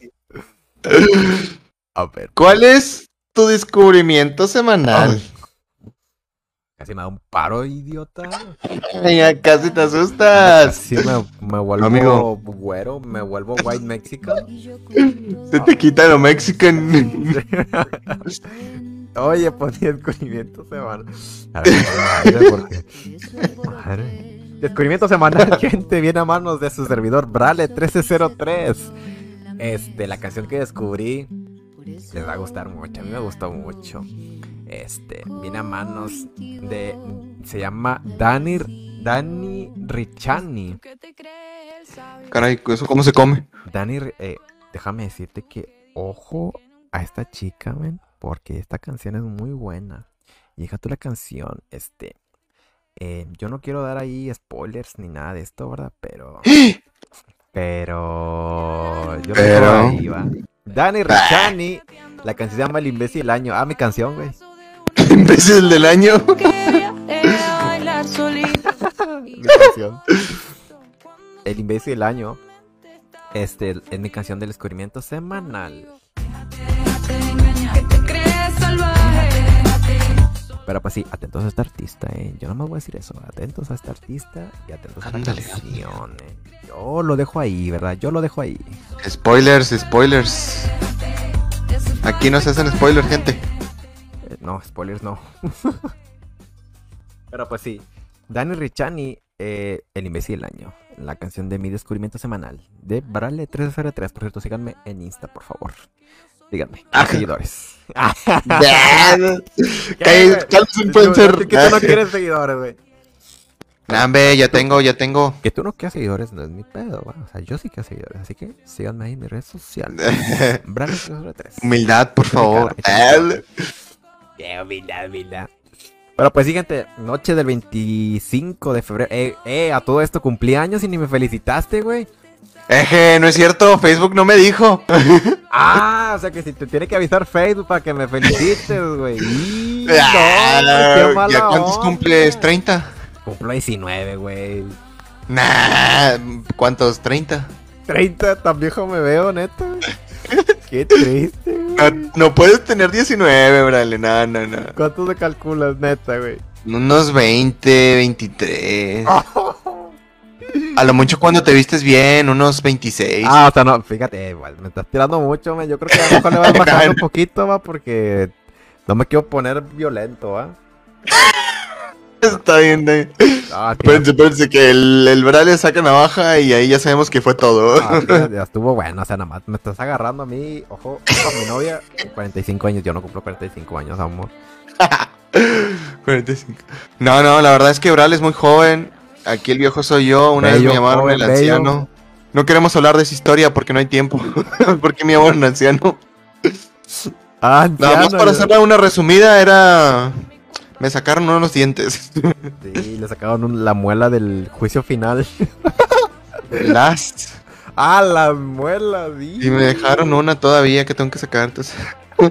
A ver. ¿Cuál es tu descubrimiento semanal? Casi me da un paro, idiota. Ya casi te asustas. Casi me, me vuelvo Amigo. güero, me vuelvo white mexican. Se te quita lo mexican. Oye, pues mi descubrimiento semanal. A ver, madre, porque. Madre. Descubrimiento semanal, gente, viene a manos de su servidor Brale 1303. Este, la canción que descubrí les va a gustar mucho, a mí me gustó mucho. Este, viene a manos de. Se llama Dani, Dani Richani. Caray, ¿eso cómo se come? Dani, eh, déjame decirte que ojo a esta chica, men, porque esta canción es muy buena. Y deja tú la canción, este, eh, yo no quiero dar ahí spoilers ni nada de esto, ¿verdad? Pero, pero, yo Pero. ahí. Dani Richani, la canción se llama El imbécil del año. Ah, mi canción, güey. Imbécil del año. mi canción. El imbécil del año. Este es mi canción del descubrimiento semanal. Pero pues sí, atentos a este artista, eh. Yo no me voy a decir eso. Atentos a este artista y atentos a la canción, eh. Yo lo dejo ahí, ¿verdad? Yo lo dejo ahí. Spoilers, spoilers. Aquí no se hacen spoilers, gente. No, spoilers no. Pero pues sí. Dani Richani, eh, El imbécil del año. La canción de mi descubrimiento semanal. De Brale 303. Por cierto, síganme en Insta, por favor. Díganme. Ah. seguidores. Influencer. Que tú no quieres seguidores, güey. Nah, hombre, ya tengo, ya tengo. Que tú no quieras seguidores no es mi pedo, güey. O sea, yo sí quiero seguidores. Así que síganme ahí en mis redes sociales. Brale 303. Humildad, por favor. Qué humildad, humildad. Bueno, pues siguiente, noche del 25 de febrero. Eh, eh, a todo esto cumplí años y ni me felicitaste, güey. Eje, no es cierto, Facebook no me dijo. Ah, o sea que si te tiene que avisar Facebook para que me felicites, güey. Ah, no, qué mala ¿Ya cuántos onda. cumples? ¿30? Cumplo 19, güey. Nah, ¿cuántos? ¿30? 30, tan viejo me veo, neta. Qué triste, güey. No, no puedes tener 19, brale, no, no, no. ¿Cuántos te calculas, neta, güey? Unos 20, 23. A lo mucho cuando te vistes bien, unos 26. Ah, o sea, no, fíjate, igual, me estás tirando mucho, man. Yo creo que a lo mejor le vas bajando un poquito, va, porque no me quiero poner violento, va. Está bien, bien. Ah, Espérense, espérense, que el, el brale saca navaja y ahí ya sabemos que fue todo. ah, ya estuvo bueno, o sea, nada más me estás agarrando a mí, ojo, a mi novia, 45 años, yo no cumplo 45 años, amor. 45. No, no, la verdad es que Bral es muy joven. Aquí el viejo soy yo. Una vez me llamaron joven, el bello. anciano. No queremos hablar de esa historia porque no hay tiempo. porque me llamaron anciano. Ah, Nada más anciano, para hacer una resumida era... Me sacaron unos dientes. Sí, le sacaron la muela del juicio final. Last. ah, la muela, sí. Y me dejaron una todavía que tengo que sacar. Entonces...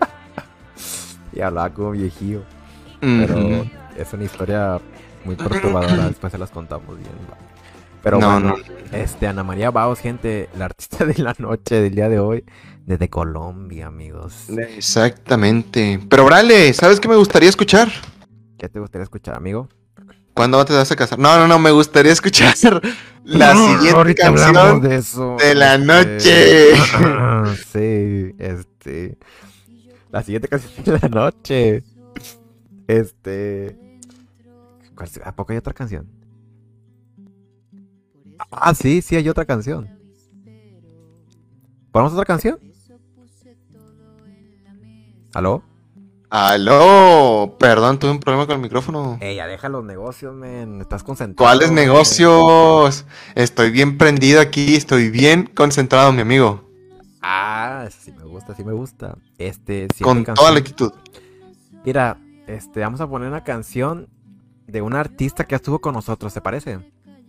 Y hablaba como viejillo. Pero es una historia muy perturbadora. Después se las contamos bien. Pero No, bueno, este Ana María Baos, gente, la artista de la noche del día de hoy, desde Colombia, amigos. Exactamente. Pero Brale, ¿sabes qué me gustaría escuchar? ¿Qué te gustaría escuchar, amigo? ¿Cuándo te vas a casar? No, no, no, me gustaría escuchar la siguiente canción. de eso. de la este, noche. sí, este. La siguiente canción de la noche. Este. ¿cuál se- ¿A poco hay otra canción? Ah, sí, sí hay otra canción. ¿Ponemos otra canción? ¿Aló? Aló, perdón, tuve un problema con el micrófono. Ey, ya deja los negocios, men. Estás concentrado. ¿Cuáles men. negocios? Estoy bien prendido aquí, estoy bien concentrado, mi amigo. Ah, sí me gusta, sí me gusta. Este, Con canción. toda la actitud. Mira, este, vamos a poner una canción de un artista que estuvo con nosotros, ¿te parece?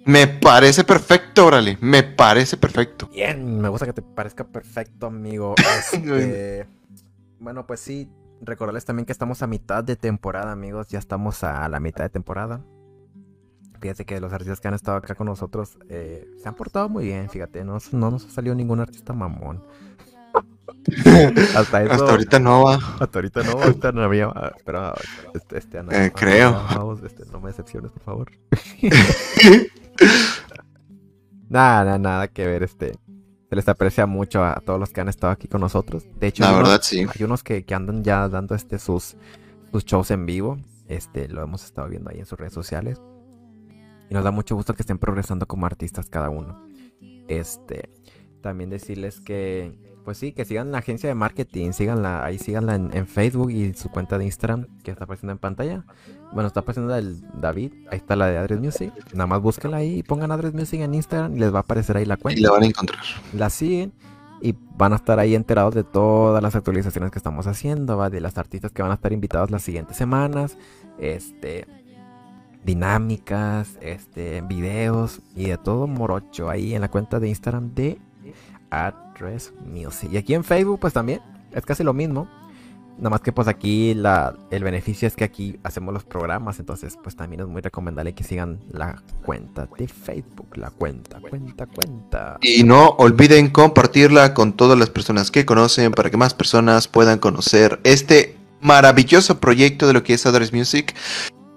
Me parece perfecto, órale. Me parece perfecto. Bien, me gusta que te parezca perfecto, amigo. Este, bueno, pues sí, recordarles también que estamos a mitad de temporada, amigos. Ya estamos a la mitad de temporada. Fíjate que los artistas que han estado acá con nosotros eh, se han portado muy bien, fíjate. No, no nos ha salido ningún artista mamón. Hasta eso. Hasta ahorita no va. Hasta ahorita no, ahorita no había. ah, Pero este, este, Ana, Eh, creo. vamos, este, no me decepciones, por favor. nada, nada, nada que ver, este. Se les aprecia mucho a todos los que han estado aquí con nosotros. De hecho, La hay unos- sí. hay unos que, que andan ya dando este sus, sus shows en vivo. Este, lo hemos estado viendo ahí en sus redes sociales. Y nos da mucho gusto que estén progresando como artistas cada uno. Este, también decirles que, pues sí, que sigan la agencia de marketing, síganla, ahí síganla en, en Facebook y su cuenta de Instagram que está apareciendo en pantalla. Bueno, está apareciendo la del David, ahí está la de Adres Music. Nada más búsquenla ahí y pongan Adres Music en Instagram y les va a aparecer ahí la cuenta Y la van a encontrar. la siguen y van a estar ahí enterados de todas las actualizaciones que estamos haciendo, ¿va? de las artistas que van a estar invitados las siguientes semanas, este dinámicas, este videos y de todo morocho ahí en la cuenta de Instagram de Address Music. Y aquí en Facebook pues también es casi lo mismo. Nada más que pues aquí la, el beneficio es que aquí hacemos los programas, entonces pues también es muy recomendable que sigan la cuenta de Facebook, la cuenta, cuenta, cuenta. Y no olviden compartirla con todas las personas que conocen para que más personas puedan conocer este maravilloso proyecto de lo que es Address Music.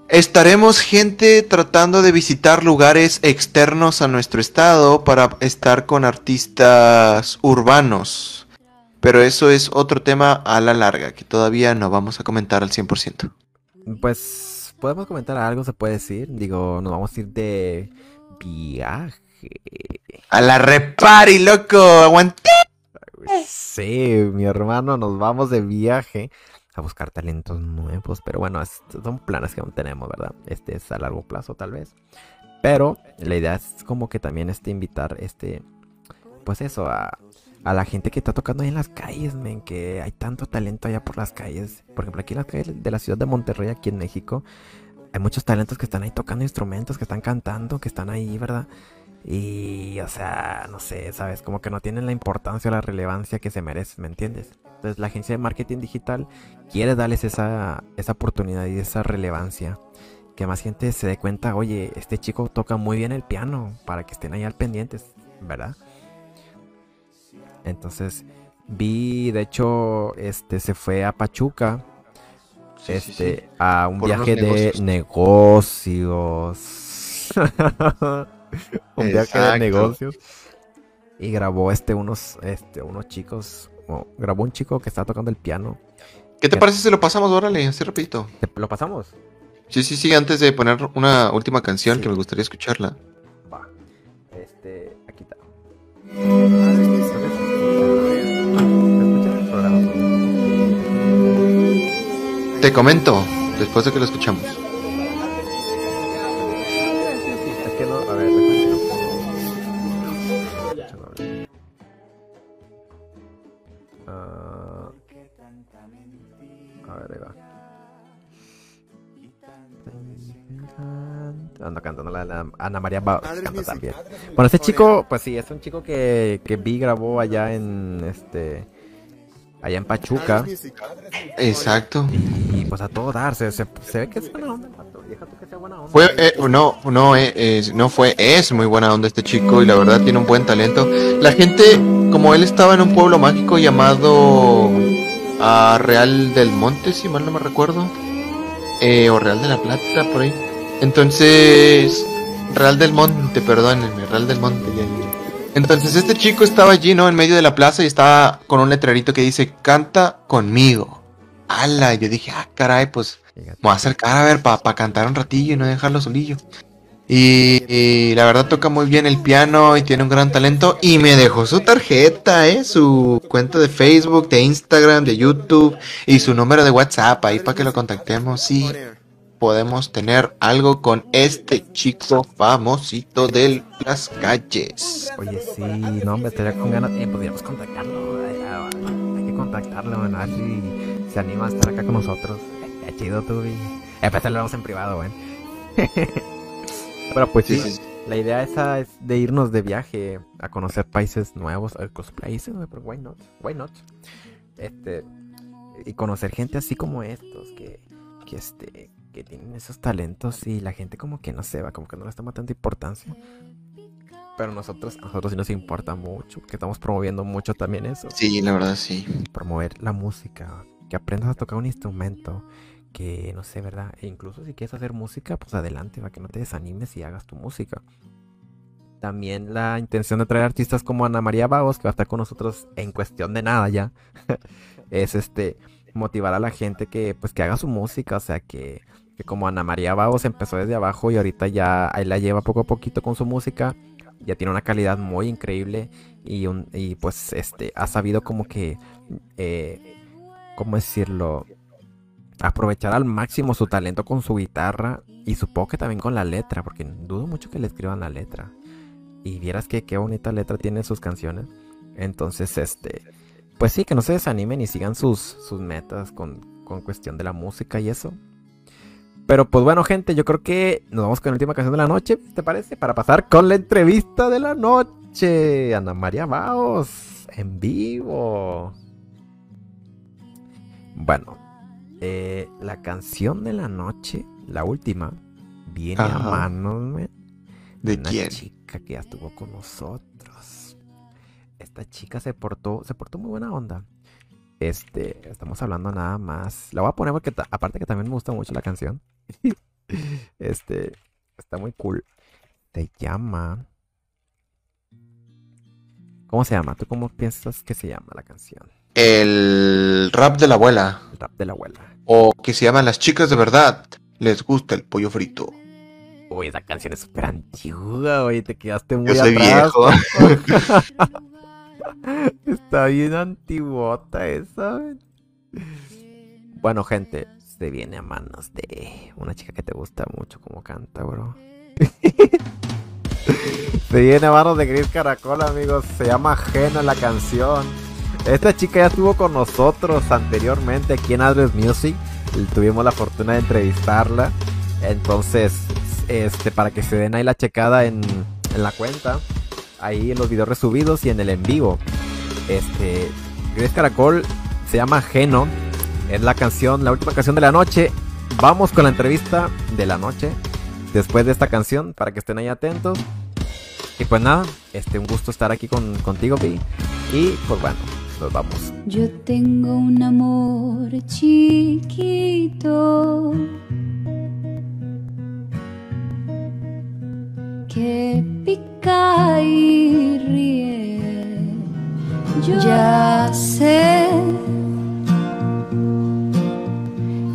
Estaremos gente tratando de visitar lugares externos a nuestro estado para estar con artistas urbanos. Pero eso es otro tema a la larga que todavía no vamos a comentar al 100%. Pues podemos comentar algo, se puede decir. Digo, nos vamos a ir de viaje. A la repari, loco. Aguante. Sí, mi hermano, nos vamos de viaje a buscar talentos nuevos. Pero bueno, son planes que aún tenemos, ¿verdad? Este es a largo plazo, tal vez. Pero la idea es como que también este invitar, este, pues eso, a, a la gente que está tocando ahí en las calles, men, que hay tanto talento allá por las calles. Por ejemplo, aquí en las calles de la ciudad de Monterrey, aquí en México, hay muchos talentos que están ahí tocando instrumentos, que están cantando, que están ahí, ¿verdad? Y, o sea, no sé, ¿sabes? Como que no tienen la importancia o la relevancia que se merecen, ¿me entiendes? Entonces la agencia de marketing digital quiere darles esa, esa oportunidad y esa relevancia. Que más gente se dé cuenta, oye, este chico toca muy bien el piano, para que estén ahí al pendientes, ¿verdad? Entonces, vi, de hecho, este se fue a Pachuca. Sí, este, sí. a un Por viaje de negocios. un viaje de negocios. Y grabó este unos, este, unos chicos. Grabó un chico que estaba tocando el piano. ¿Qué te parece si lo pasamos? Órale, así rapidito. ¿Te- ¿Lo pasamos? Sí, sí, sí, antes de poner una última canción Sí. que me gustaría escucharla. Va. Este, aquí está. Te comento, después de que lo escuchamos. Ando cantando la, la Ana María Ba- canta también. Bueno, este chico, pues sí, es un chico que, que vi grabó allá en este allá en Pachuca Exacto. y pues a todo dar, se, se, se ve que es buena onda, el vato. Deja tú que sea buena onda. Fue, eh, no, no, eh, es- no fue, es muy buena onda este chico y la verdad tiene un buen talento. La gente, como él estaba en un pueblo mágico llamado ah, Real del Monte, si mal no me recuerdo, eh, o Real de la Plata, por ahí. Entonces, Real del Monte, perdónenme, Real del Monte. ya, ya. Entonces este chico estaba allí, ¿no? En medio de la plaza y estaba con un letrerito que dice, canta conmigo. ¡Hala! Yo dije, ah, caray, pues me voy a acercar a ver para cantar un ratillo y no dejarlo solillo. Y, y la verdad toca muy bien el piano y tiene un gran talento. Y me dejó su tarjeta, ¿eh? Su cuenta de Facebook, de Instagram, de YouTube y su número de WhatsApp ahí para que lo contactemos. Sí, podemos tener algo con este chico famosito de las calles. Oye, sí, no, hombre, estaría con ganas. Eh, podríamos contactarlo. eh, ah, hay que contactarlo, bueno, a ver si se anima a estar acá con nosotros. Eh, chido, tú, y. Eh, pues lo vamos en privado, güey. Pero pues sí, Sí, sí, sí. la idea esa es de irnos de viaje a conocer países nuevos, a países, güey, pero why not? Why not? Este, y conocer gente así como estos, que, que este, que tienen esos talentos y la gente como que no se va, como que no le toma tanta importancia. Pero nosotros, a nosotros sí nos importa mucho, porque estamos promoviendo mucho también eso. Sí, la verdad sí. Promover la música, que aprendas a tocar un instrumento, que no sé, ¿verdad? E incluso si quieres hacer música, pues adelante, para que no te desanimes y hagas tu música. También la intención de traer artistas como Ana María Baos, que va a estar con nosotros en cuestión de nada ya, es este motivar a la gente que pues que haga su música, o sea que, que como Ana María Baos empezó desde abajo y ahorita ya ahí la lleva poco a poquito con su música, ya tiene una calidad muy increíble y, un, y pues este ha sabido como que, eh, ¿cómo decirlo? Aprovechar al máximo su talento con su guitarra y supongo que también con la letra, porque dudo mucho que le escriban la letra. Y vieras que qué bonita letra tienen sus canciones. Entonces, este, pues sí, que no se desanimen y sigan sus, sus metas con, con cuestión de la música y eso. Pero pues bueno, gente, yo creo que nos vamos con la última canción de la noche, ¿te parece? Para pasar con la entrevista de la noche. Ana María Baos, en vivo. Bueno, eh, la canción de la noche, la última, viene a manos ¿De una quién? chica que ya estuvo con nosotros. Esta chica se portó, se portó muy buena onda. Este, estamos hablando nada más. La voy a poner porque aparte que también me gusta mucho la canción. Este, está muy cool. Se llama. ¿Cómo se llama? ¿Tú cómo piensas que se llama la canción? El rap de la abuela. El rap de la abuela. O que se llaman Las chicas de verdad. Les gusta el pollo frito. Uy, esa canción es súper antigua, güey. Te quedaste muy Yo soy atrás. viejo. Está bien antiguota esa. Bueno, gente, se viene a manos de una chica que te gusta mucho como canta, bro. se viene a manos de Gris Caracol, amigos. Se llama Ajena la canción. Esta chica ya estuvo con nosotros anteriormente aquí en Adres Music. Tuvimos la fortuna de entrevistarla. Entonces, este, para que se den ahí la checada en, en la cuenta, ahí en los videos resubidos y en el en vivo. Este, Gris Caracol se llama Geno, es la canción, la última canción de la noche. Vamos con la entrevista de la noche después de esta canción para que estén ahí atentos. Y pues nada, este, un gusto estar aquí con, contigo, Pi. Y pues bueno, nos vamos. Yo tengo un amor chiquito que pica y ríe. Yo ya sé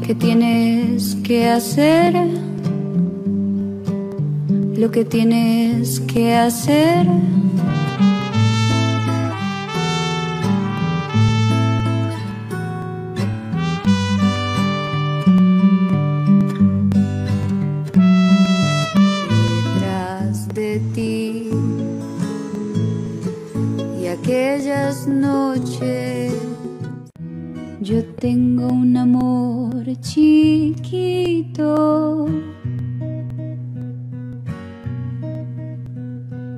que tienes que hacer lo que tienes que hacer. Detrás de ti y aquellas noches yo tengo un amor chiquito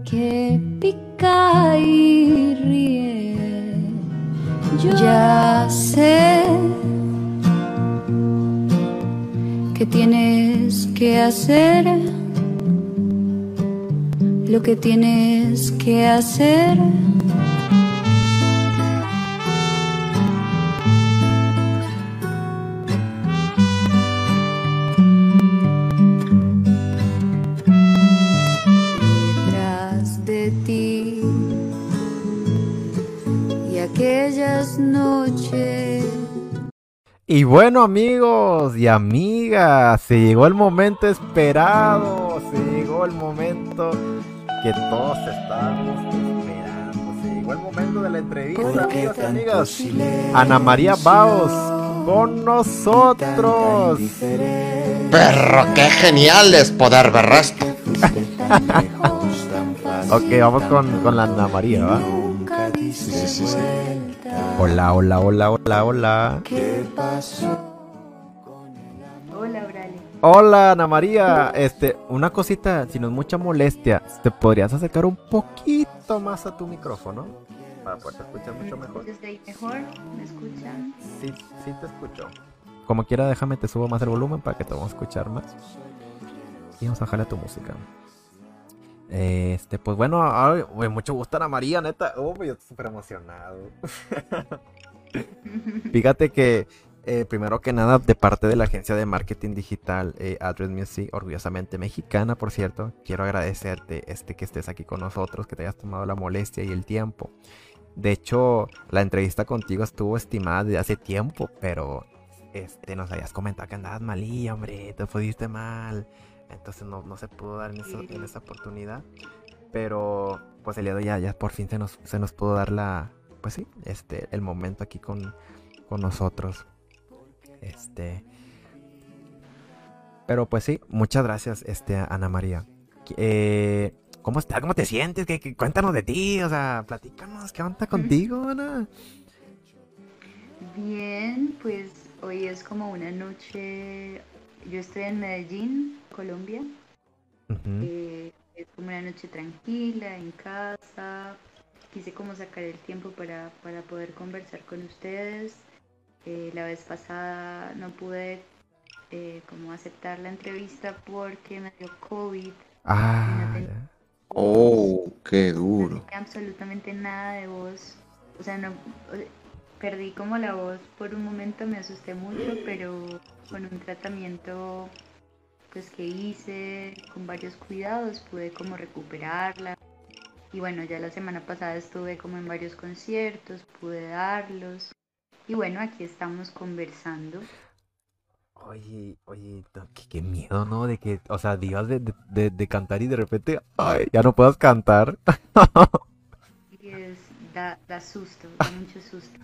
que pica y ríe. Yo ya sé que tienes que hacer lo que tienes que hacer. Y bueno amigos y amigas, se llegó el momento esperado, se llegó el momento que todos estábamos esperando, se llegó el momento de la entrevista amigos y amigas. Ana María Baos con nosotros. Perro, qué genial es poder ver esto. Ok, vamos con, con la Ana María, ¿va? Sí, sí, sí. Hola, hola, hola, hola, hola. Hola, Braille. Hola Ana María, este, una cosita, si no es mucha molestia, ¿te podrías acercar un poquito más a tu micrófono? Para poder escuchar mucho mejor. ¿Desde ahí mejor? ¿Me escuchan? Sí, sí te escucho. Como quiera, déjame, te subo más el volumen para que te vamos a escuchar más. Y vamos a bajarle a tu música. Este, pues bueno, mucho gusto Ana María, neta. Oh, yo estoy súper emocionado. Fíjate que, eh, primero que nada, de parte de la agencia de marketing digital eh, Address Music, orgullosamente mexicana, por cierto, quiero agradecerte este, que estés aquí con nosotros, que te hayas tomado la molestia y el tiempo. De hecho, la entrevista contigo estuvo estimada desde hace tiempo, pero este, nos habías comentado que andabas malilla, hombre, te pusiste mal. Entonces no, no se pudo dar en, eso- en esa oportunidad. Pero pues el día de hoy ya, ya por fin se nos, se nos pudo dar la, pues sí, este, el momento aquí con, con nosotros. Este. Pero pues sí, muchas gracias, este, Ana María. Eh, ¿Cómo estás? ¿Cómo te sientes? ¿Qué, qué- cuéntanos de ti, o sea, platícanos, ¿qué onda contigo, Ana? Bien, pues hoy es como una noche. Yo estoy en Medellín, Colombia. Eh, es como una noche tranquila, en casa. Quise como sacar el tiempo para, para poder conversar con ustedes. Eh, la vez pasada no pude eh, como aceptar la entrevista porque me dio COVID. Ah. Oh, qué No duro. tenía absolutamente nada de voz. O sea, no perdí como la voz por un momento, me asusté mucho, pero con un tratamiento pues que hice con varios cuidados pude como recuperarla. Y bueno, ya la semana pasada estuve como en varios conciertos, pude darlos. Y bueno, aquí estamos conversando. Oye, oye, no, qué, qué miedo, ¿no? De que, o sea, digas de, de- cantar y de repente, ay, ya no puedas cantar. Da, da susto, da mucho susto.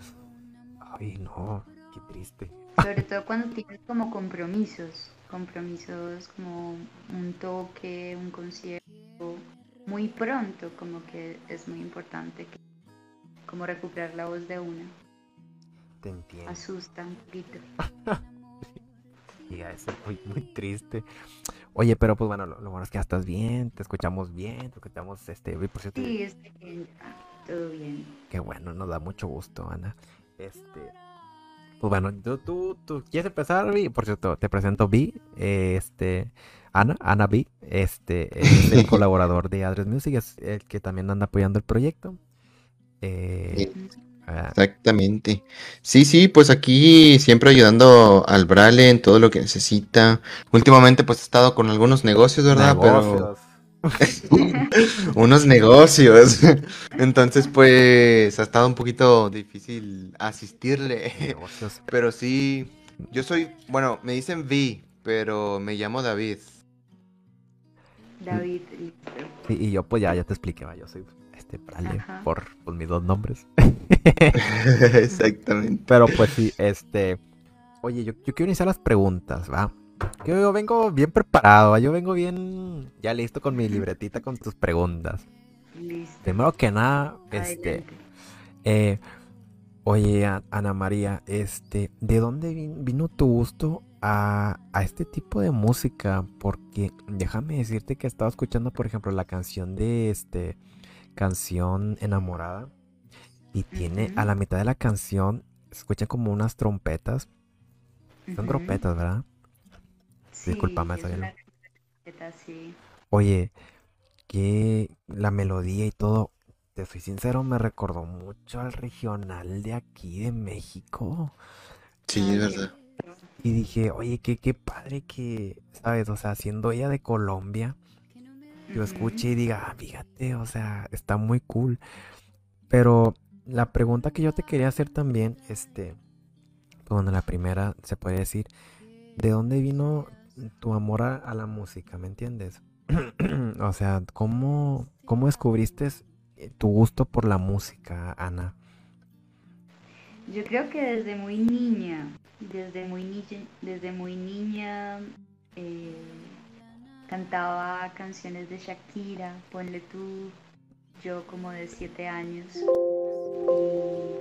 Ay, no, qué triste. Sobre todo cuando tienes como compromisos, compromisos como un toque, un concierto, muy pronto, como que es muy importante que, como recuperar la voz de una. Te entiendo. Asusta un poquito. diga eso, muy, muy triste. Oye, pero pues bueno, lo, lo bueno es que ya estás bien, te escuchamos bien, te escuchamos, este, por cierto, Sí, está bien, ah, todo bien. qué bueno, nos da mucho gusto, Ana. Este, pues bueno, tú, tú, tú quieres empezar, Vi? Por cierto, te presento Vi, eh, este, Ana, Ana Vi, este, es el colaborador de Adres Music, es el que también anda apoyando el proyecto. Eh, ah, Exactamente. Sí, sí, pues aquí siempre ayudando al Brale en todo lo que necesita. Últimamente pues he estado con algunos negocios, ¿verdad? negocios. Pero unos negocios. Entonces pues ha estado un poquito difícil asistirle. negocios. Pero sí, yo soy, bueno, me dicen Vi, pero me llamo David. David, listo. Y yo pues ya, ya te expliqué, va, yo soy este Prale por, por mis dos nombres. Exactamente. Pero pues sí, este. Oye, yo, yo quiero iniciar las preguntas, ¿va? Yo, yo vengo bien preparado, ¿va? yo vengo bien ya listo con mi libretita con tus preguntas. Listo. Primero que nada, este, eh, oye, Ana María, este, ¿de dónde vin- vino tu gusto a, a este tipo de música? Porque déjame decirte que estaba escuchando, por ejemplo, la canción de este, canción enamorada, y tiene a la mitad de la canción, se escuchan como unas trompetas, son trompetas, ¿verdad? Sí, discúlpame, es una sí. Oye, que la melodía y todo, te soy sincero, me recordó mucho al regional de aquí de México. Sí, es verdad. Y dije, oye, qué, qué padre que, ¿sabes? O sea, siendo ella de Colombia, yo Ujú. escuché y diga, ah, fíjate, o sea, está muy cool. Pero la pregunta que yo te quería hacer también, este, pues, bueno, la primera se puede decir, ¿de dónde vino tu amor a, a la música? ¿Me entiendes? o sea, ¿cómo, cómo descubriste eh, tu gusto por la música, Ana? Yo creo que desde muy niña, desde muy niña, desde muy niña eh, cantaba canciones de Shakira, ponle tú, yo como de siete años.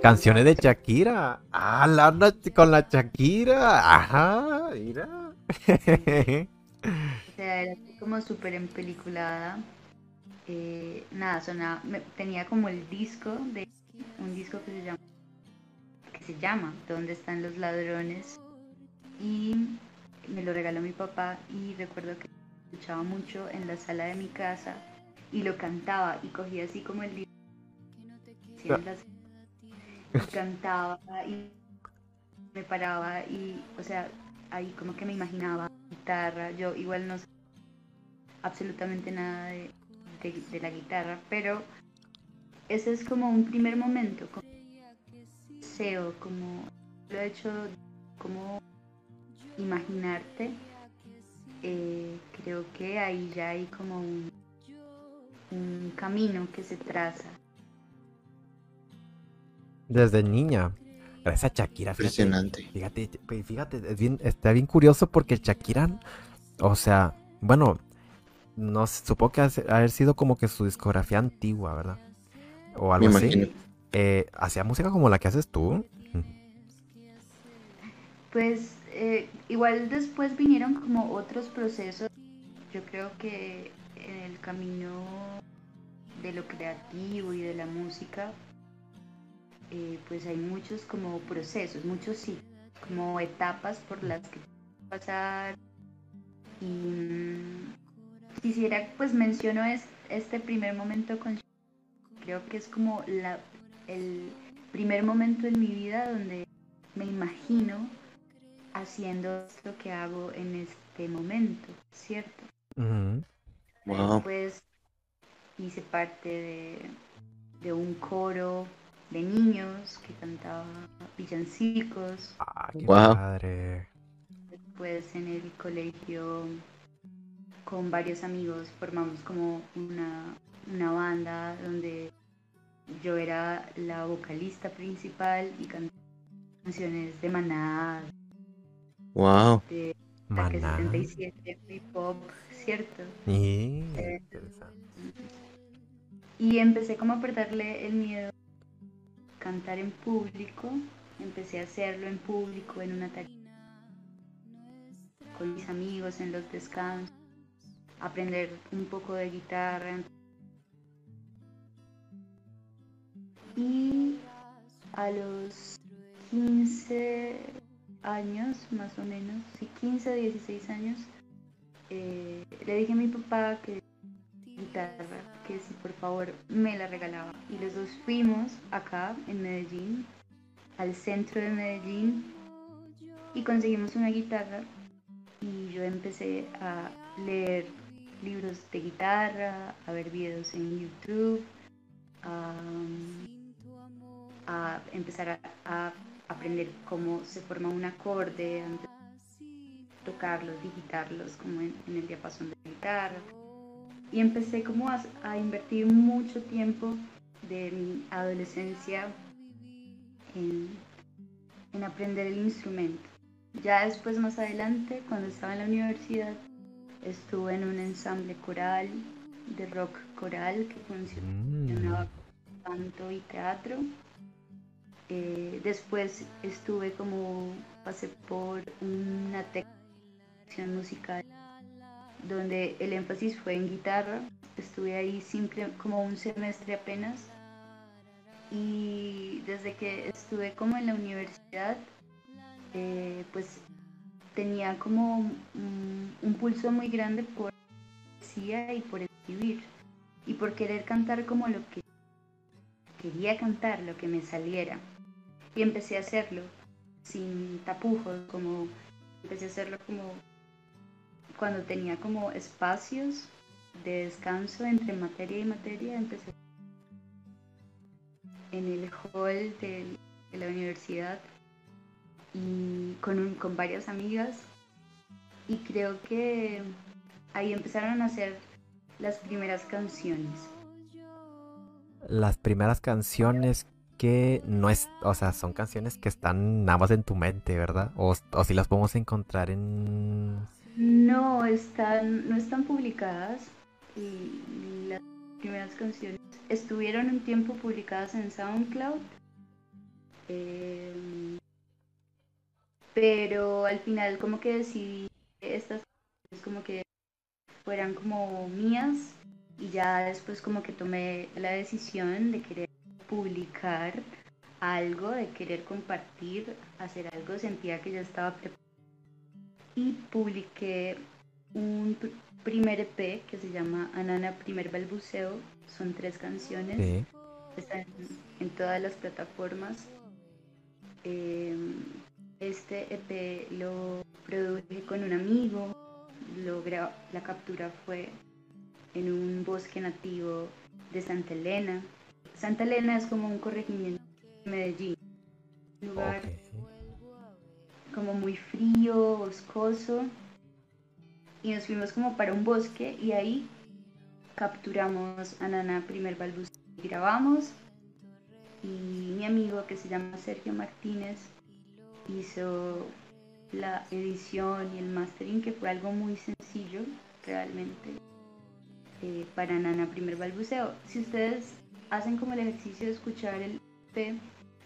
Canciones de Shakira. Ah, la con la Shakira. Ajá, mira. O sea, era como súper empeliculada. Eh, nada, sonaba, me- tenía como el disco de un disco que se llama que se llama ¿Dónde están los ladrones? Y me lo regaló mi papá y recuerdo que lo escuchaba mucho en la sala de mi casa y lo cantaba y cogía así como el disco y cantaba y me paraba y o sea ahí como que me imaginaba guitarra, yo igual no sé absolutamente nada de, de- la guitarra, pero ese es como un primer momento, como deseo, como lo he hecho, como imaginarte, eh, creo que ahí ya hay como un, un camino que se traza. Desde niña. Esa Shakira, fíjate. Impresionante. Fíjate, fíjate, es bien, está bien curioso porque Shakira, o sea, bueno, no sé, supongo que ha haber sido como que su discografía antigua, ¿verdad? O algo Me así. Eh, ¿Hacía música como la que haces tú? Pues eh, igual después vinieron como otros procesos. Yo creo que en el camino de lo creativo y de la música, eh, pues hay muchos como procesos, muchos sí, como etapas por las que pasar. Y mm, quisiera, pues menciono es- este primer momento con creo que es como la, el primer momento en mi vida donde me imagino haciendo lo que hago en este momento, ¿cierto? Wow. Después hice parte de, de un coro de niños que cantaba villancicos. Ah, qué Guau. padre. Después en el colegio con varios amigos formamos como una, una banda donde yo era la vocalista principal y cantaba canciones de Maná, Wow. de Maná. 77, hip hop, ¿cierto? Y... Eh, interesante. Y empecé como a perderle el miedo cantar en público. Empecé a hacerlo en público en una tarima. con mis amigos en los descansos, aprender un poco de guitarra. Y a los 15 años, más o menos, sí, 15, 16 años, eh, le dije a mi papá que guitarra, que si por favor me la regalaba. Y los dos fuimos acá en Medellín, al centro de Medellín, y conseguimos una guitarra. Y yo empecé a leer libros de guitarra, a ver videos en YouTube, a, empezar a, a, aprender cómo se forma un acorde, a tocarlos, digitarlos como en, en el diapasón de la guitarra y empecé como a, a, invertir mucho tiempo de mi adolescencia en, en, aprender el instrumento. Ya después, más adelante, cuando estaba en la universidad, estuve en un ensamble coral, de rock coral, que funcionaba mm. canto y teatro. Eh, después estuve como, pasé por una técnica musical donde el énfasis fue en guitarra. Estuve ahí simple, como un semestre apenas. Y desde que estuve como en la universidad, eh, pues tenía como un, un, pulso muy grande por poesía y por escribir y por querer cantar como lo que quería cantar, lo que me saliera. Y empecé a hacerlo sin tapujos, como empecé a hacerlo como cuando tenía como espacios de descanso entre materia y materia, empecé en el hall de, la universidad y con, un, con varias amigas y creo que ahí empezaron a hacer las primeras canciones. Las primeras canciones que no es, o sea, son canciones que están nada más en tu mente, ¿verdad? O, o si las podemos encontrar en no están, no están publicadas y las primeras canciones estuvieron un tiempo publicadas en SoundCloud, eh, pero al final como que decidí estas como que fueran como mías y ya después como que tomé la decisión de querer publicar algo, de querer compartir, hacer algo, sentía que ya estaba preparada y publiqué un primer EP que se llama Anana Primer Balbuceo. Son tres canciones. Sí. Están en todas las plataformas. Eh, este EP lo produje con un amigo. Lo la captura fue en un bosque nativo de Santa Elena. Santa Elena es como un corregimiento de Medellín. Un lugar okay como muy frío, boscoso. Y nos fuimos como para un bosque y ahí capturamos a Nana primer balbuceo y grabamos. Y mi amigo que se llama Sergio Martínez hizo la edición y el mastering que fue algo muy sencillo realmente eh, para Nana primer balbuceo. Si ustedes hacen como el ejercicio de escuchar el P,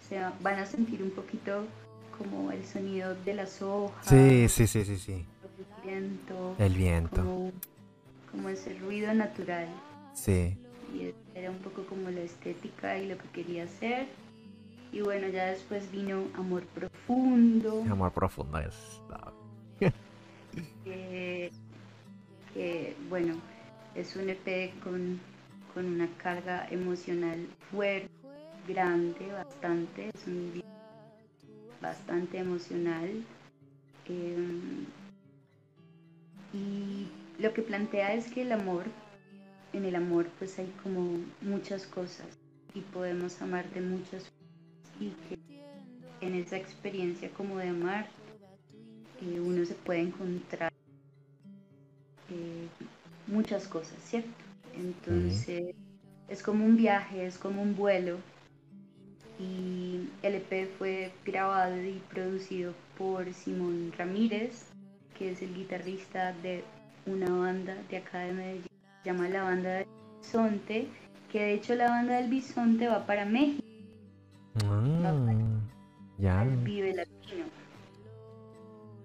se van a sentir un poquito como el sonido de las hojas. Sí, sí, sí, sí, sí. El viento. El viento. Como, como ese ruido natural. Sí. Y era un poco como la estética y lo que quería hacer. Y bueno, ya después vino Amor Profundo. Amor Profundo es... que, que, bueno, es un EP con, con una carga emocional fuerte, grande, bastante. Es un bastante emocional. Em, y lo que plantea es que el amor, en el amor pues hay como muchas cosas y podemos amar de muchas y que en esa experiencia como de amar eh, uno se puede encontrar eh, muchas cosas, ¿cierto? Entonces es como un viaje, es como un vuelo y el EP fue grabado y producido por Simón Ramírez, que es el guitarrista de una banda de acá de Medellín, se llama la banda del Bisonte, que de hecho la banda del Bisonte va para México. Ah, ya. Vive Latino.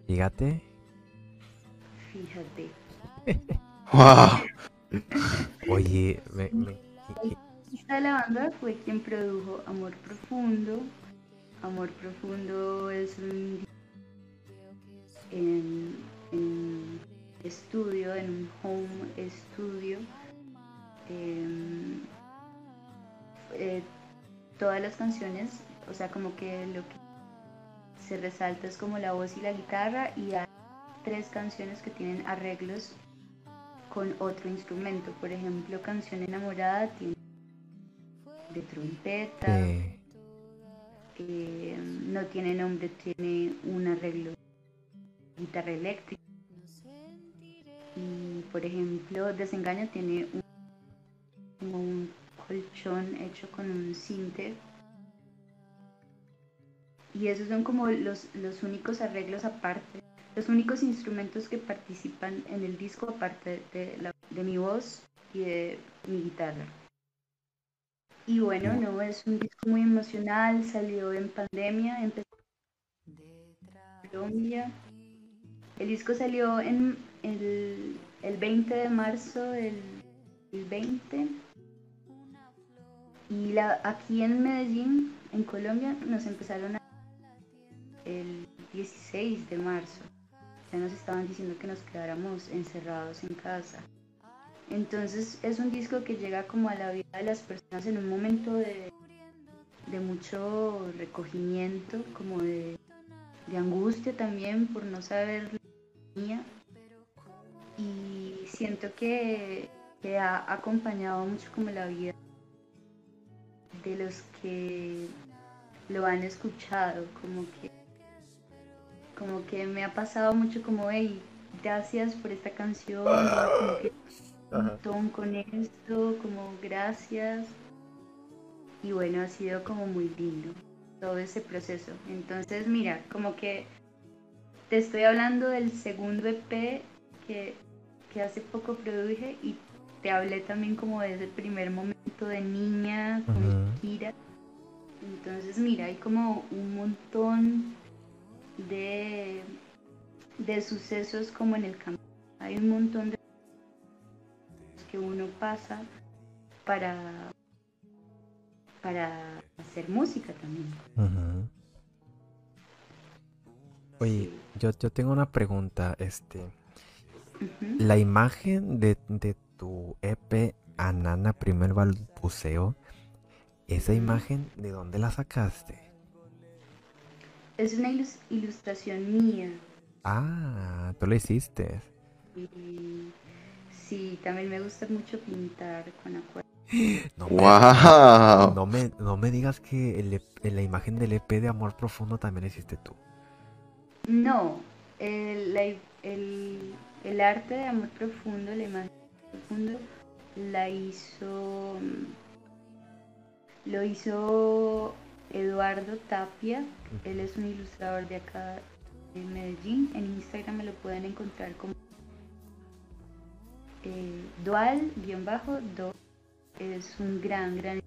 Fíjate. fíjate. Wow. Oye, me, me- El artista de la banda fue quien produjo Amor Profundo. Amor Profundo es un en, en estudio, en un home estudio. Em, eh, todas las canciones, o sea, como que lo que se resalta es como la voz y la guitarra y hay tres canciones que tienen arreglos con otro instrumento. Por ejemplo, Canción Enamorada tiene de trompeta, eh, no tiene nombre, tiene un arreglo de guitarra eléctrica. Y por ejemplo, Desengaño tiene un, como un colchón hecho con un cinte. Y esos son como los, los únicos arreglos aparte, los únicos instrumentos que participan en el disco aparte de, la- de mi voz y de mi guitarra. Y bueno, no, es un disco muy emocional, salió en pandemia, empezó en Colombia. El disco salió en el, el 20 de marzo del, del 20. Y la, aquí en Medellín, en Colombia, nos empezaron a el 16 de marzo. Ya nos estaban diciendo que nos quedáramos encerrados en casa. Entonces es un disco que llega como a la vida de las personas en un momento de, de mucho recogimiento, como de, de angustia también por no saber que venía. Y siento que, ha acompañado mucho como la vida de los que lo han escuchado, como que como que me ha pasado mucho como, hey, gracias por esta canción, un montón con esto, como gracias. Y bueno, ha sido como muy lindo todo ese proceso. Entonces, mira, como que te estoy hablando del segundo EP que, que hace poco produje y te hablé también como de ese primer momento de niña con. Shakira. Entonces, mira, hay como un montón de, de sucesos como en el camino. Hay un montón de que uno pasa para para hacer música también. Oye, yo, yo tengo una pregunta, este, la imagen de, de tu EP Anana Primer Balbuceo, esa imagen, ¿de dónde la sacaste? Es una ilus- ilustración mía. Ah, tú lo hiciste. Y sí, también me gusta mucho pintar con acuarela. No me, Wow. no me, no me digas que el EP la imagen del EP de Amor Profundo también hiciste tú. No, el, la- el- el arte de amor profundo, la imagen de amor profundo, la hizo, lo hizo Eduardo Tapia. Él es un ilustrador de acá de Medellín. En Instagram me lo pueden encontrar como eh, dual-do. Es un gran, gran en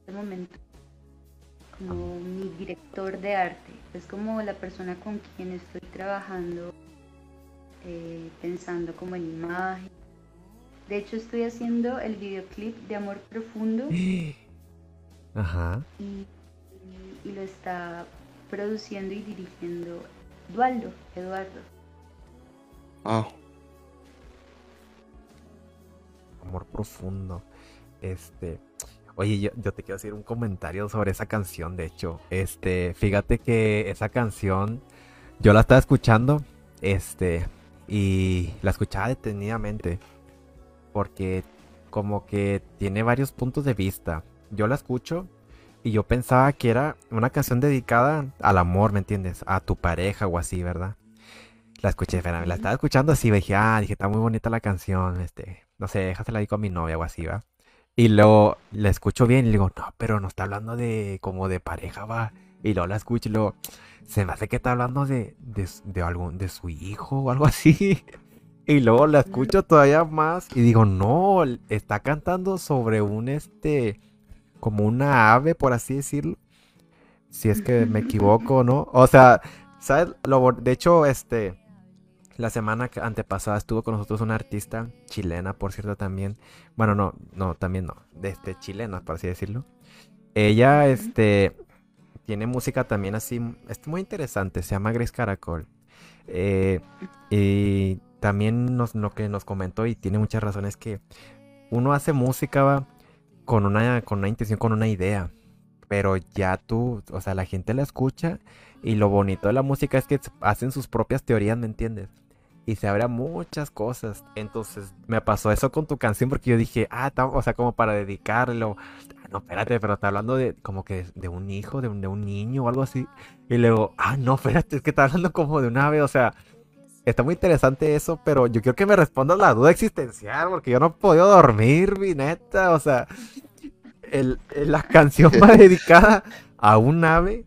este momento como mi director de arte. Es como la persona con quien estoy trabajando, eh, pensando como en imagen. De hecho, estoy haciendo el videoclip de Amor Profundo y, Ajá. y- y lo está produciendo y dirigiendo Eduardo. Eduardo. Wow. Amor profundo. Este. Oye, yo, yo te quiero hacer un comentario sobre esa canción, de hecho. Este, fíjate que esa canción yo la estaba escuchando, este, y la escuchaba detenidamente. Porque como que tiene varios puntos de vista. Yo la escucho y yo pensaba que era una canción dedicada al amor, ¿me entiendes? A tu pareja o así, ¿verdad? La escuché, la estaba escuchando así, dije, ah, dije, está muy bonita la canción, este, no sé, déjasela ahí con mi novia o así, va. Y luego la escucho bien y le digo, no, pero no está hablando de como de pareja, va. Y luego la escucho y luego se me hace que está hablando de, de, de algún, de su hijo o algo así. Y luego la escucho todavía más y digo, no, está cantando sobre un este, como una ave, por así decirlo. Si es que me equivoco, ¿no? O sea, ¿sabes? Lo, de hecho, este, la semana antepasada estuvo con nosotros una artista chilena, por cierto, también. Bueno, no, no, también no, de este chilena, por así decirlo. Ella, este, tiene música también así, es muy interesante, se llama Grace Caracol. Eh, y también nos, lo que nos comentó, y tiene muchas razones, que uno hace música va, con una, con una intención, con una idea. Pero ya tú, o sea, la gente la escucha y lo bonito de la música es que hacen sus propias teorías, ¿me entiendes? Y se a muchas cosas. Entonces me pasó eso con tu canción porque yo dije, ah, o sea, como para dedicarlo. Ah, No, espérate, pero está hablando de como que de un hijo, de un, de un niño o algo así. Y luego, ah, no, espérate, es que está hablando como de un ave, o sea, está muy interesante eso, pero yo quiero que me respondas la duda existencial porque yo no he podido dormir, mi neta, o sea, el, el- la canción va dedicada a un ave,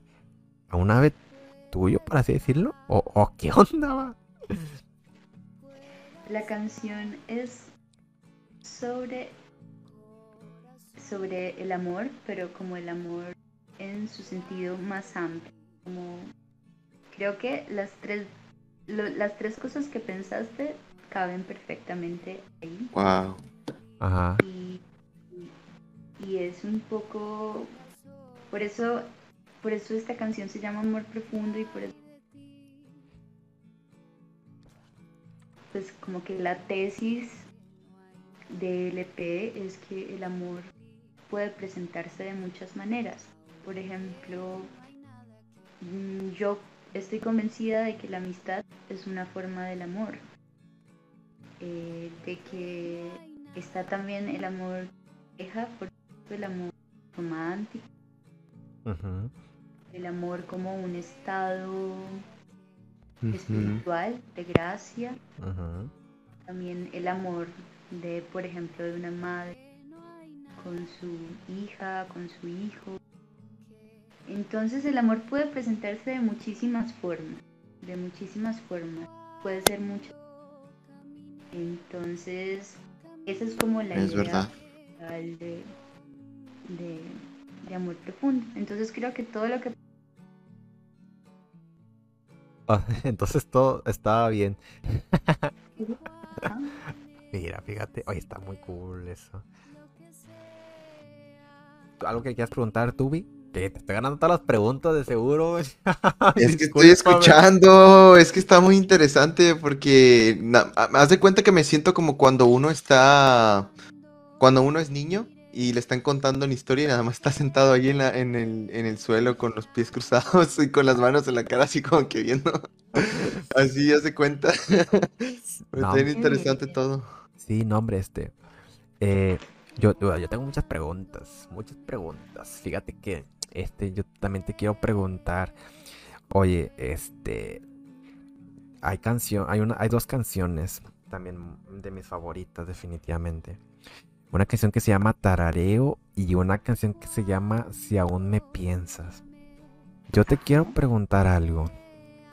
a un ave tuyo, por así decirlo, o, o qué onda, va? La canción es sobre sobre el amor, pero como el amor en su sentido más amplio. Como creo que las tres lo- las tres cosas que pensaste caben perfectamente ahí Wow. Ajá. y, y es un poco por eso por eso esta canción se llama Amor Profundo y por eso pues como que la tesis del EP es que el amor puede presentarse de muchas maneras. Por ejemplo, mm, yo estoy convencida de que la amistad es una forma del amor, eh, de que está también el amor pareja, por ejemplo, el amor romántico, el amor como un estado Espiritual de gracia, también el amor de, por ejemplo, de una madre con su hija, con su hijo. Entonces el amor puede presentarse de muchísimas formas, de muchísimas formas, puede ser mucho. Entonces, esa es como la Es idea verdad. de, de, de amor profundo. Entonces creo que todo lo que Entonces todo estaba bien. Ah, Mira, fíjate, oye, está muy cool eso. ¿Algo que quieras preguntar, Tubi? Que te estoy ganando todas las preguntas de seguro. Es que estoy escuchando, es que está muy interesante porque haz de cuenta que me siento como cuando uno está, cuando uno es niño y le están contando una historia y nada más está sentado ahí en la, en el, en el suelo con los pies cruzados y con las manos en la cara así como que viendo, así haz de cuenta. No, Está bien interesante todo. Sí, no, hombre, este. eh, yo, yo yo tengo muchas preguntas, muchas preguntas. Fíjate que, este, yo también te quiero preguntar. Oye, este. Hay canción, hay una, hay dos canciones también de mis favoritas, definitivamente. Una canción que se llama Tarareo y una canción que se llama Si aún me piensas. Yo te quiero preguntar algo.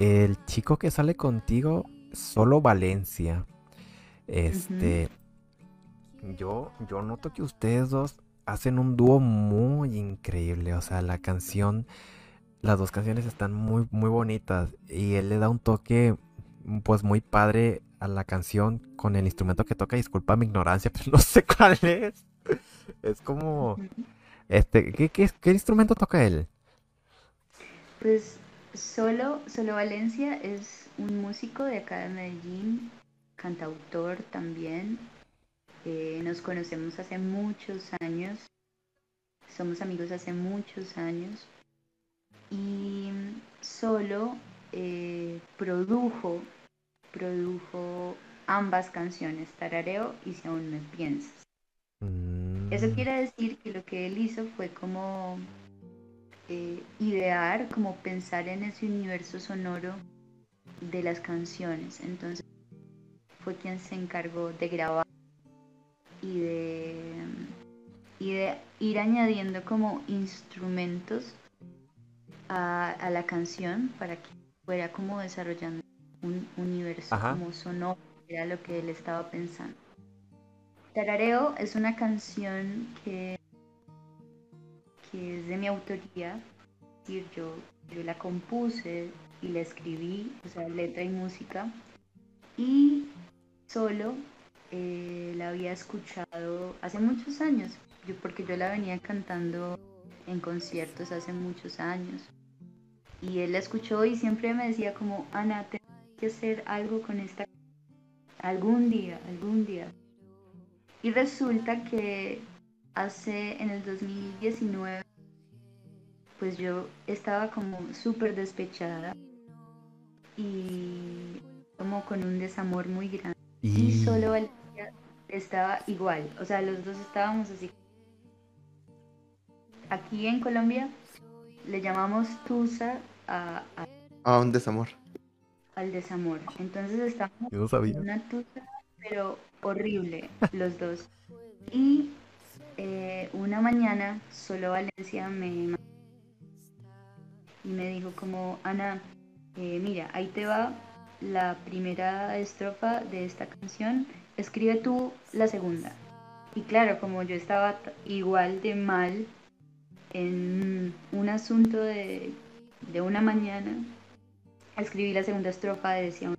El chico que sale contigo, solo Valencia. Este, yo, yo noto que ustedes dos hacen un dúo muy increíble. O sea, la canción, las dos canciones están muy, muy bonitas. Y él le da un toque, pues, muy padre a la canción con el instrumento que toca. Disculpa mi ignorancia, pero no sé cuál es. Es como, este, ¿qué, qué, instrumento toca él? Pues solo, solo Valencia es un músico de acá de Medellín, cantautor también. Eh, nos conocemos hace muchos años, somos amigos hace muchos años. Y solo eh, produjo, produjo ambas canciones, Tarareo y Si aún me piensas. Eso Mm, quiere decir que lo que él hizo fue como eh, idear, como pensar en ese universo sonoro de las canciones. Entonces fue quien se encargó de grabar y de, y de ir añadiendo como instrumentos a, a la canción para que fuera como desarrollando un universo Ajá. como sonoro, era lo que él estaba pensando. Tarareo es una canción que, que es de mi autoría, es decir, yo, yo la compuse y la escribí, o sea, letra y música, Y solo eh, la había escuchado hace muchos años, yo, porque yo la venía cantando en conciertos hace muchos años. Y él la escuchó y siempre me decía como, Ana, tengo que hacer algo con esta algún día, algún día. Y resulta que hace en el 2019, pues yo estaba como súper despechada y como con un desamor muy grande. Y, solo estaba igual, o sea, los dos estábamos así. Aquí en Colombia le llamamos Tusa a, a, un desamor. Al desamor. Entonces estamos en una tusa, pero horrible, los dos. Y eh, una mañana solo Valencia me y me dijo como Ana, eh, mira, ahí te va la primera estrofa de esta canción, escribe tú la segunda. Y claro, como yo estaba igual de mal en un asunto de, una mañana, escribí la segunda estrofa de Decía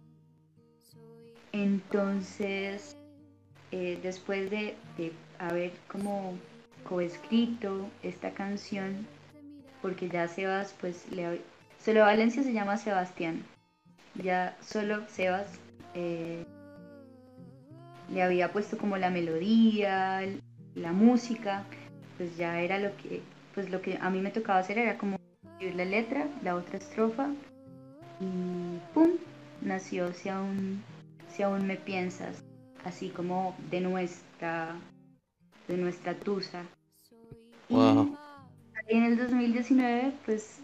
Entonces, eh, después de, haber como coescrito esta canción, porque ya Sebas, pues, le, solo Valencia se llama Sebastián, ya solo Sebas eh, le había puesto como la melodía, la música, pues ya era lo que pues lo que a mí me tocaba hacer era como escribir la letra, la otra estrofa y ¡pum! nació si aún, si aún me piensas, así como de nuestra, de nuestra tusa. Y en el 2019 pues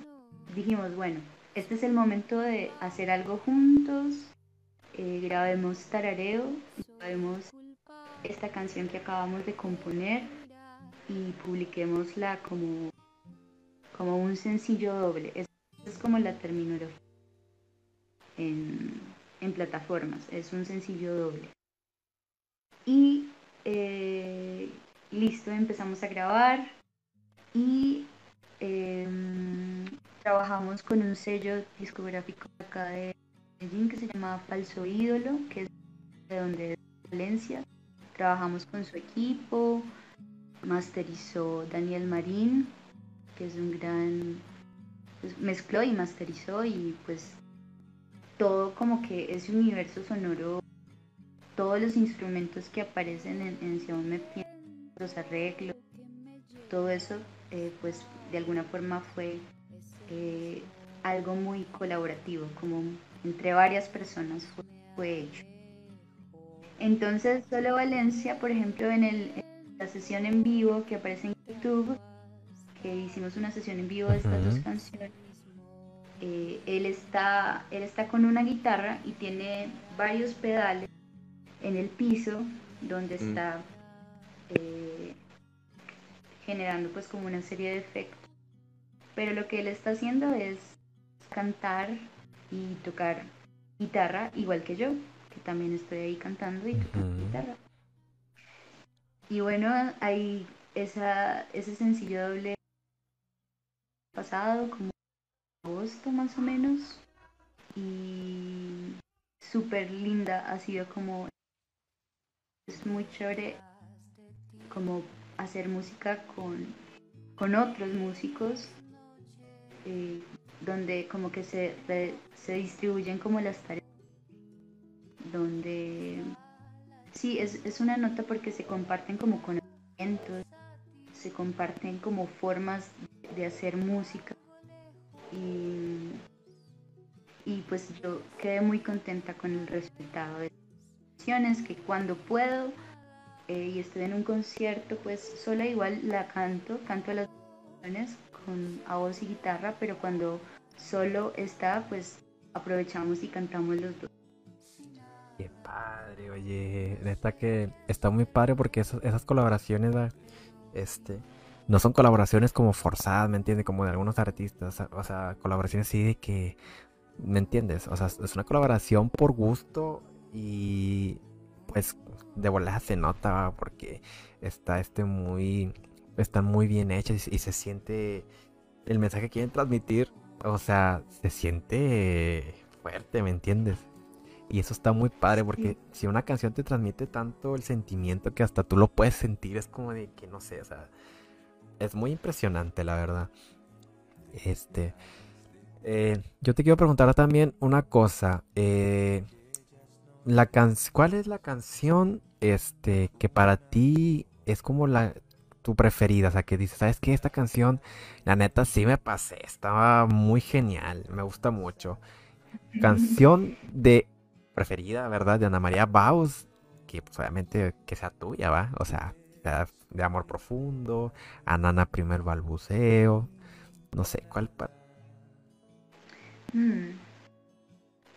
dijimos, bueno, este es el momento de hacer algo juntos, eh, grabemos tarareo, grabemos esta canción que acabamos de componer y publiquémosla como, como un sencillo doble. Es, es como la terminología en, plataformas, es un sencillo doble. Y eh, listo, empezamos a grabar y em, trabajamos con un sello discográfico acá de Medellín que se llama Falso Ídolo, que es de donde es Valencia. Trabajamos con su equipo, masterizó Daniel Marín, que es un gran... Pues, mezcló y masterizó y pues todo como que ese universo sonoro, todos los instrumentos que aparecen en, en Me los arreglos, todo eso eh, pues de alguna forma fue eh, algo muy colaborativo, como entre varias personas fue, hecho. Entonces, solo Valencia, por ejemplo, en el, la sesión en vivo que aparece en YouTube, que hicimos una sesión en vivo de estas dos canciones, eh, él, está, él está con una guitarra y tiene varios pedales en el piso donde mm. está eh, generando pues como una serie de efectos. Pero lo que él está haciendo es cantar y tocar guitarra igual que yo, que también estoy ahí cantando y tocando guitarra. Y bueno, hay esa, ese sencillo doble pasado, como agosto más o menos. Y súper linda, ha sido como... Es muy chévere como hacer música con, con otros músicos, eh, donde como que se, se distribuyen como las tareas, donde Sí, es, es una nota porque se comparten como conocimientos, se comparten como formas de hacer música. Y, y pues yo quedé muy contenta con el resultado de canciones, que cuando puedo eh, y estoy en un concierto, pues sola igual la canto, canto las canciones con a voz y guitarra, pero cuando solo está, pues aprovechamos y cantamos los dos. Qué padre, oye, neta que está muy padre porque esas, colaboraciones, este, no son colaboraciones como forzadas, ¿me entiendes? Como de algunos artistas, o sea, colaboraciones así de que, ¿me entiendes? O sea, es una colaboración por gusto y pues de volada se nota porque está este muy, están muy bien hechas y, y se siente el mensaje que quieren transmitir, o sea, se siente fuerte, ¿me entiendes? Y eso está muy padre porque si una canción te transmite tanto el sentimiento que hasta tú lo puedes sentir, es como de que no sé, o sea, es muy impresionante, la verdad. Este, eh, yo te quiero preguntar también una cosa. Eh, la ¿Cuál es la canción este, que para ti es como la tu preferida? O sea, que dices, ¿sabes qué? Esta canción, la neta, sí me pasé. Estaba muy genial. Me gusta mucho. Canción de preferida, ¿verdad? De Ana María Baus. Que pues obviamente que sea tuya, ¿va? O sea, de amor profundo. Anana primer balbuceo. No sé, ¿cuál? Hmm.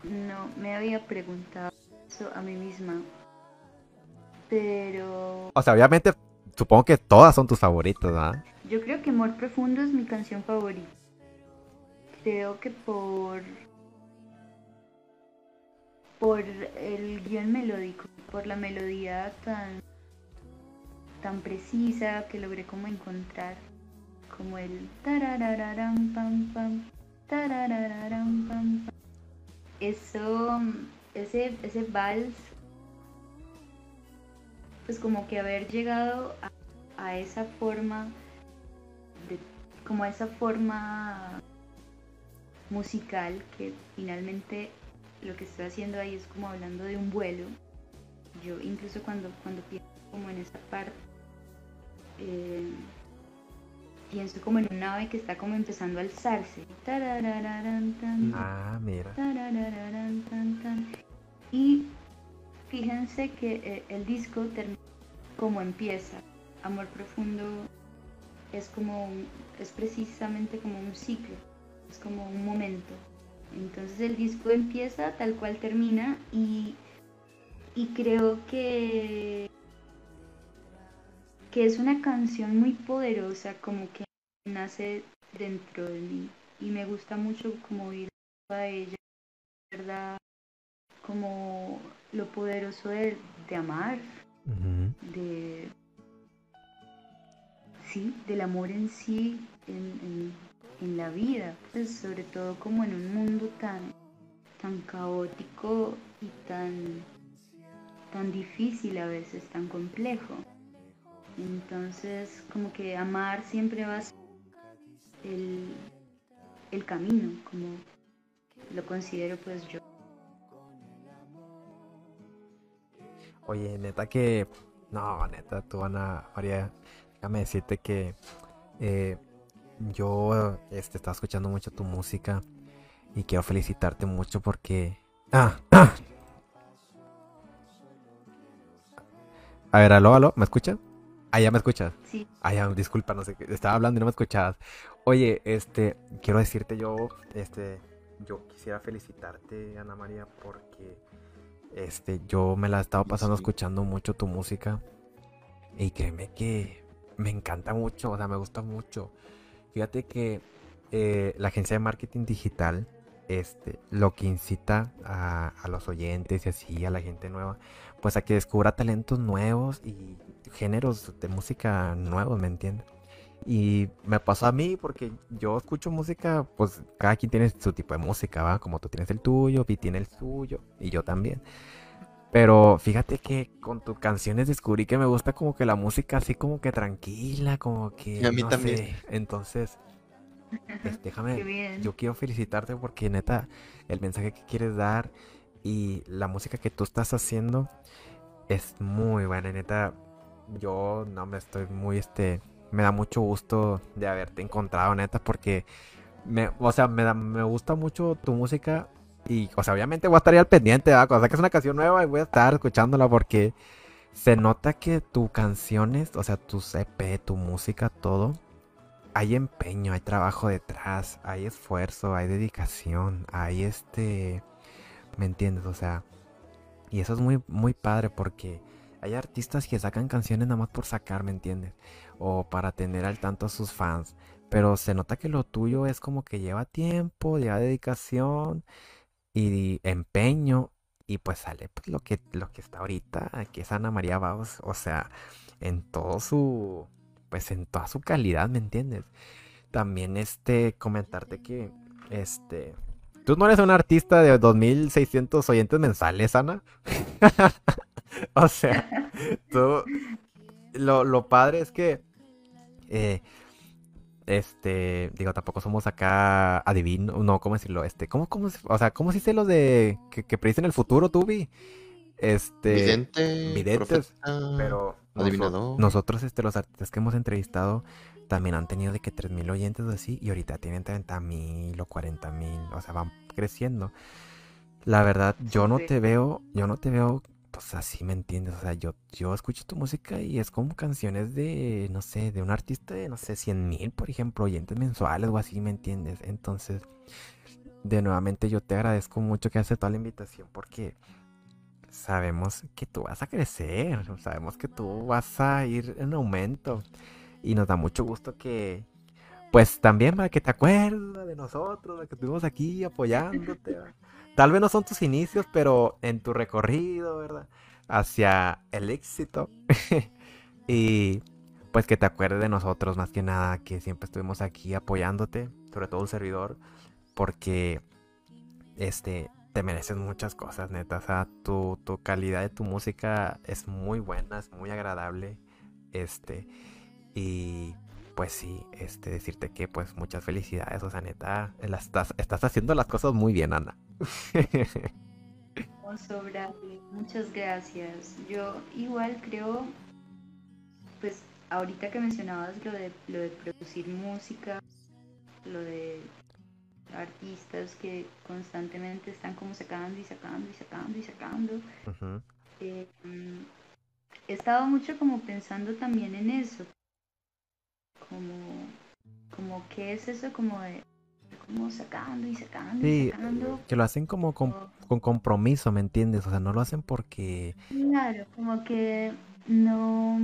No, me había preguntado eso a mí misma. Pero... O sea, obviamente, supongo que todas son tus favoritas, ¿verdad? Yo creo que Amor Profundo es mi canción favorita. Creo que por... Por el guion melódico, por la melodía tan tan precisa que logré como encontrar como el tararararam pam pam tararararam pam pam. Eso ese ese vals pues como que haber llegado a, esa forma de, como a esa forma musical que finalmente lo que estoy haciendo ahí es como hablando de un vuelo. Yo incluso cuando cuando pienso como en esa parte eh, pienso como en un ave que está como empezando a alzarse. Ah, mira. Y fíjense que eh, el disco termina como empieza. Amor profundo es como es precisamente como un ciclo, es como un momento. Entonces el disco empieza tal cual termina y, y creo que que es una canción muy poderosa, como que nace dentro de mí y me gusta mucho como oír a ella, ¿verdad? Como lo poderoso de, amar, de sí, del amor en sí, en, en, la vida, pues sobre todo como en un mundo tan, tan caótico y tan, tan difícil a veces, tan complejo. Entonces, como que amar siempre va a ser el, camino, como lo considero pues yo. Oye, neta que... No, neta, tú, Ana María, déjame decirte que eh, yo este, estaba escuchando mucho tu música y quiero felicitarte mucho porque... Ah, ah. A ver, aló, aló, ¿me escuchas? Ah, ya me escuchas. Sí. Ah, ya, disculpa, no sé, estaba hablando y no me escuchabas. Oye, este, quiero decirte yo, este, yo quisiera felicitarte, Ana María, porque, este, yo me la he estado pasando escuchando mucho tu música y créeme que me encanta mucho, o sea, me gusta mucho. Fíjate que eh, la agencia de marketing digital, este, lo que incita a, a los oyentes y así, a la gente nueva, pues a que descubra talentos nuevos y géneros de música nuevos, ¿me entiendes? Y me pasó a mí porque yo escucho música, pues cada quien tiene su tipo de música, ¿va? Como tú tienes el tuyo, Vi tiene el suyo y yo también. Pero fíjate que con tus canciones descubrí que me gusta como que la música así como que tranquila, como que... a mí también. Entonces, pues, déjame, yo quiero felicitarte porque neta, el mensaje que quieres dar y la música que tú estás haciendo es muy buena, neta yo no me estoy muy este me da mucho gusto de haberte encontrado neta porque me o sea me da, me gusta mucho tu música y o sea obviamente voy a estar ahí al pendiente ¿verdad? cuando saques una canción nueva y voy a estar escuchándola porque se nota que tu canciones o sea tu EP tu música todo hay empeño hay trabajo detrás hay esfuerzo hay dedicación hay este me entiendes o sea y eso es muy muy padre porque hay artistas que sacan canciones nada más por sacar, ¿me entiendes? O para tener al tanto a sus fans. Pero se nota que lo tuyo es como que lleva tiempo, lleva dedicación y empeño. Y pues sale pues, lo que, lo que está ahorita, que es Ana María Baus. O sea, en todo su. Pues en toda su calidad, ¿me entiendes? También este comentarte que este Tú no eres un artista de 2600 oyentes mensuales, Ana. o sea, tú. Lo, lo padre es que. eh, este, digo, tampoco somos acá adivinos, no, ¿cómo decirlo? Este, ¿cómo, cómo, o sea, ¿cómo se dice los de que, que predicen el futuro, Tubi? Este, Vidente, videntes, profeta, pero adivinador. nosotros, este, los artistas que hemos entrevistado también han tenido de que 3000 oyentes o así, y ahorita tienen 30.000 o 40.000, o sea, van creciendo. La verdad, yo no te veo, yo no te veo, pues así, ¿me entiendes? O sea, yo, yo escucho tu música y es como canciones de, no sé, de un artista de, no sé, 100.000, por ejemplo, oyentes mensuales o así, ¿me entiendes? Entonces, de nuevamente yo te agradezco mucho que haces toda la invitación porque sabemos que tú vas a crecer, sabemos que tú vas a ir en aumento y nos da mucho gusto que, pues también para que te acuerdes de nosotros, de que estuvimos aquí apoyándote. Tal vez no son tus inicios, pero en tu recorrido, ¿verdad? Hacia el éxito. y pues que te acuerdes de nosotros más que nada, que siempre estuvimos aquí apoyándote, sobre todo un servidor, porque este te mereces muchas cosas, neta. O sea, tu, tu calidad de tu música es muy buena, es muy agradable. Este, y pues sí, este, decirte que pues muchas felicidades, o sea, neta, la estás, estás haciendo las cosas muy bien, Ana. Muchas gracias. Yo igual creo, pues ahorita que mencionabas lo de lo de producir música, lo de artistas que constantemente están como sacando y sacando y sacando y sacando. Eh, mm, he estado mucho como pensando también en eso, como, como qué es eso como de como sacando y sacando y sacando. que lo hacen como con, con compromiso, ¿me entiendes? O sea, no lo hacen porque... Claro, como que no,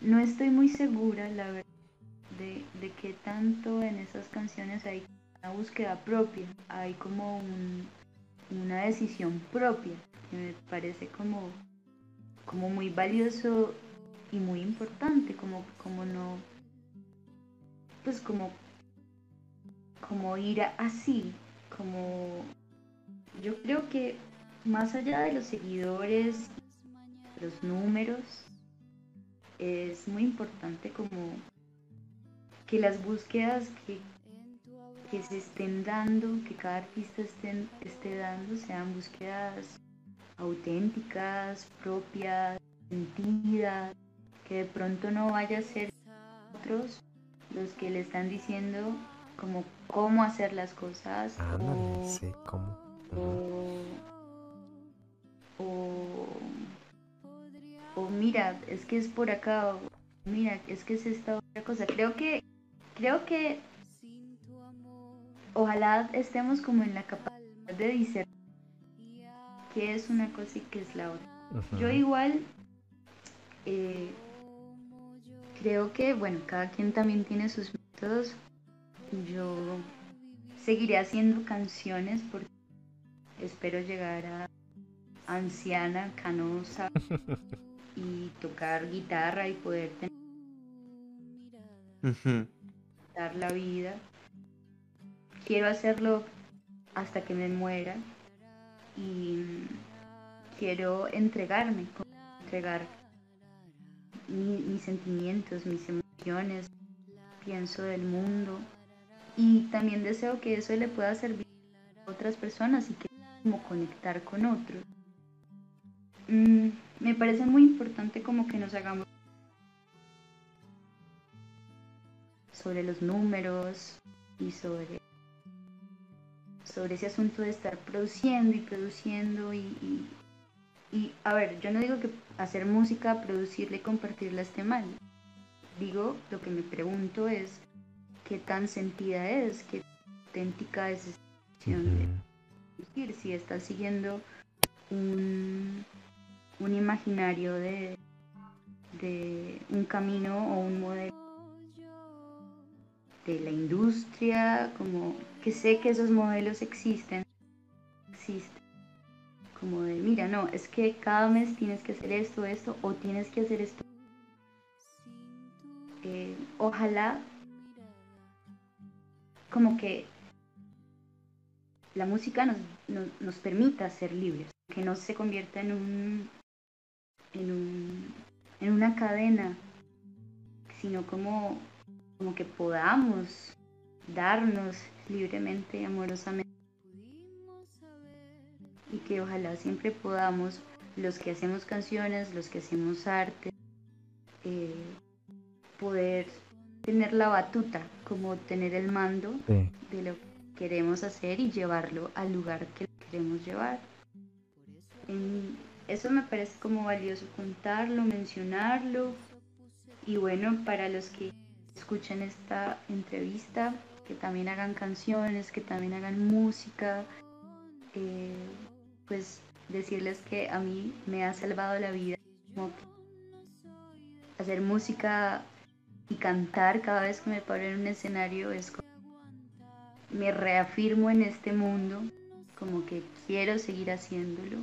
no estoy muy segura, la verdad, de, de qué tanto en esas canciones hay una búsqueda propia, hay como un- una decisión propia, que me parece como, como muy valioso y muy importante, como, como no, pues como, como ir así, como yo creo que más allá de los seguidores, los números, es muy importante como que las búsquedas que, que se estén dando, que cada artista estén, esté dando, sean búsquedas auténticas, propias, sentidas, que de pronto no vaya a ser otros los que le están diciendo como cómo hacer las cosas Ándale, o, sí, o, o, o mira, es que es por acá, o mira, es que es esta otra cosa. Creo que, creo que ojalá estemos como en la capacidad de discernir qué es una cosa y qué es la otra. Yo igual eh, creo que, bueno, cada quien también tiene sus métodos. Yo seguiré haciendo canciones porque espero llegar a anciana, canosa y tocar guitarra y poder tener dar la vida. Quiero hacerlo hasta que me muera y quiero entregarme, entregar mi- mis sentimientos, mis emociones, pienso del mundo y también deseo que eso le pueda servir a otras personas y que como conectar con otros. Mm, me parece muy importante como que nos hagamos sobre los números y sobre sobre ese asunto de estar produciendo y produciendo y, y, y, a ver, yo no digo que hacer música, producirla y compartirla esté mal. Digo, lo que me pregunto es qué tan sentida es, qué auténtica es esa acción de Ujú. producir, si estás siguiendo un, un imaginario de, de un camino o un modelo de la industria, como que sé que esos modelos existen, existen, como de, mira, no, es que cada mes tienes que hacer esto, esto, o tienes que hacer esto. Eh, ojalá, como que la música nos, nos, nos permita ser libres, que no se convierta en un, en un, en una cadena, sino como, como que podamos darnos libremente amorosamente y que ojalá siempre podamos, los que hacemos canciones, los que hacemos arte, eh, poder tener la batuta, como tener el mando Sí. de lo que queremos hacer y llevarlo al lugar que queremos llevar. En- eso me parece como valioso contarlo, mencionarlo. Y bueno, para los que escuchen esta entrevista, que también hagan canciones, que también hagan música, eh, pues decirles que a mí me ha salvado la vida. Hacer música y cantar cada vez que me paro en un escenario es como me reafirmo en este mundo, como que quiero seguir haciéndolo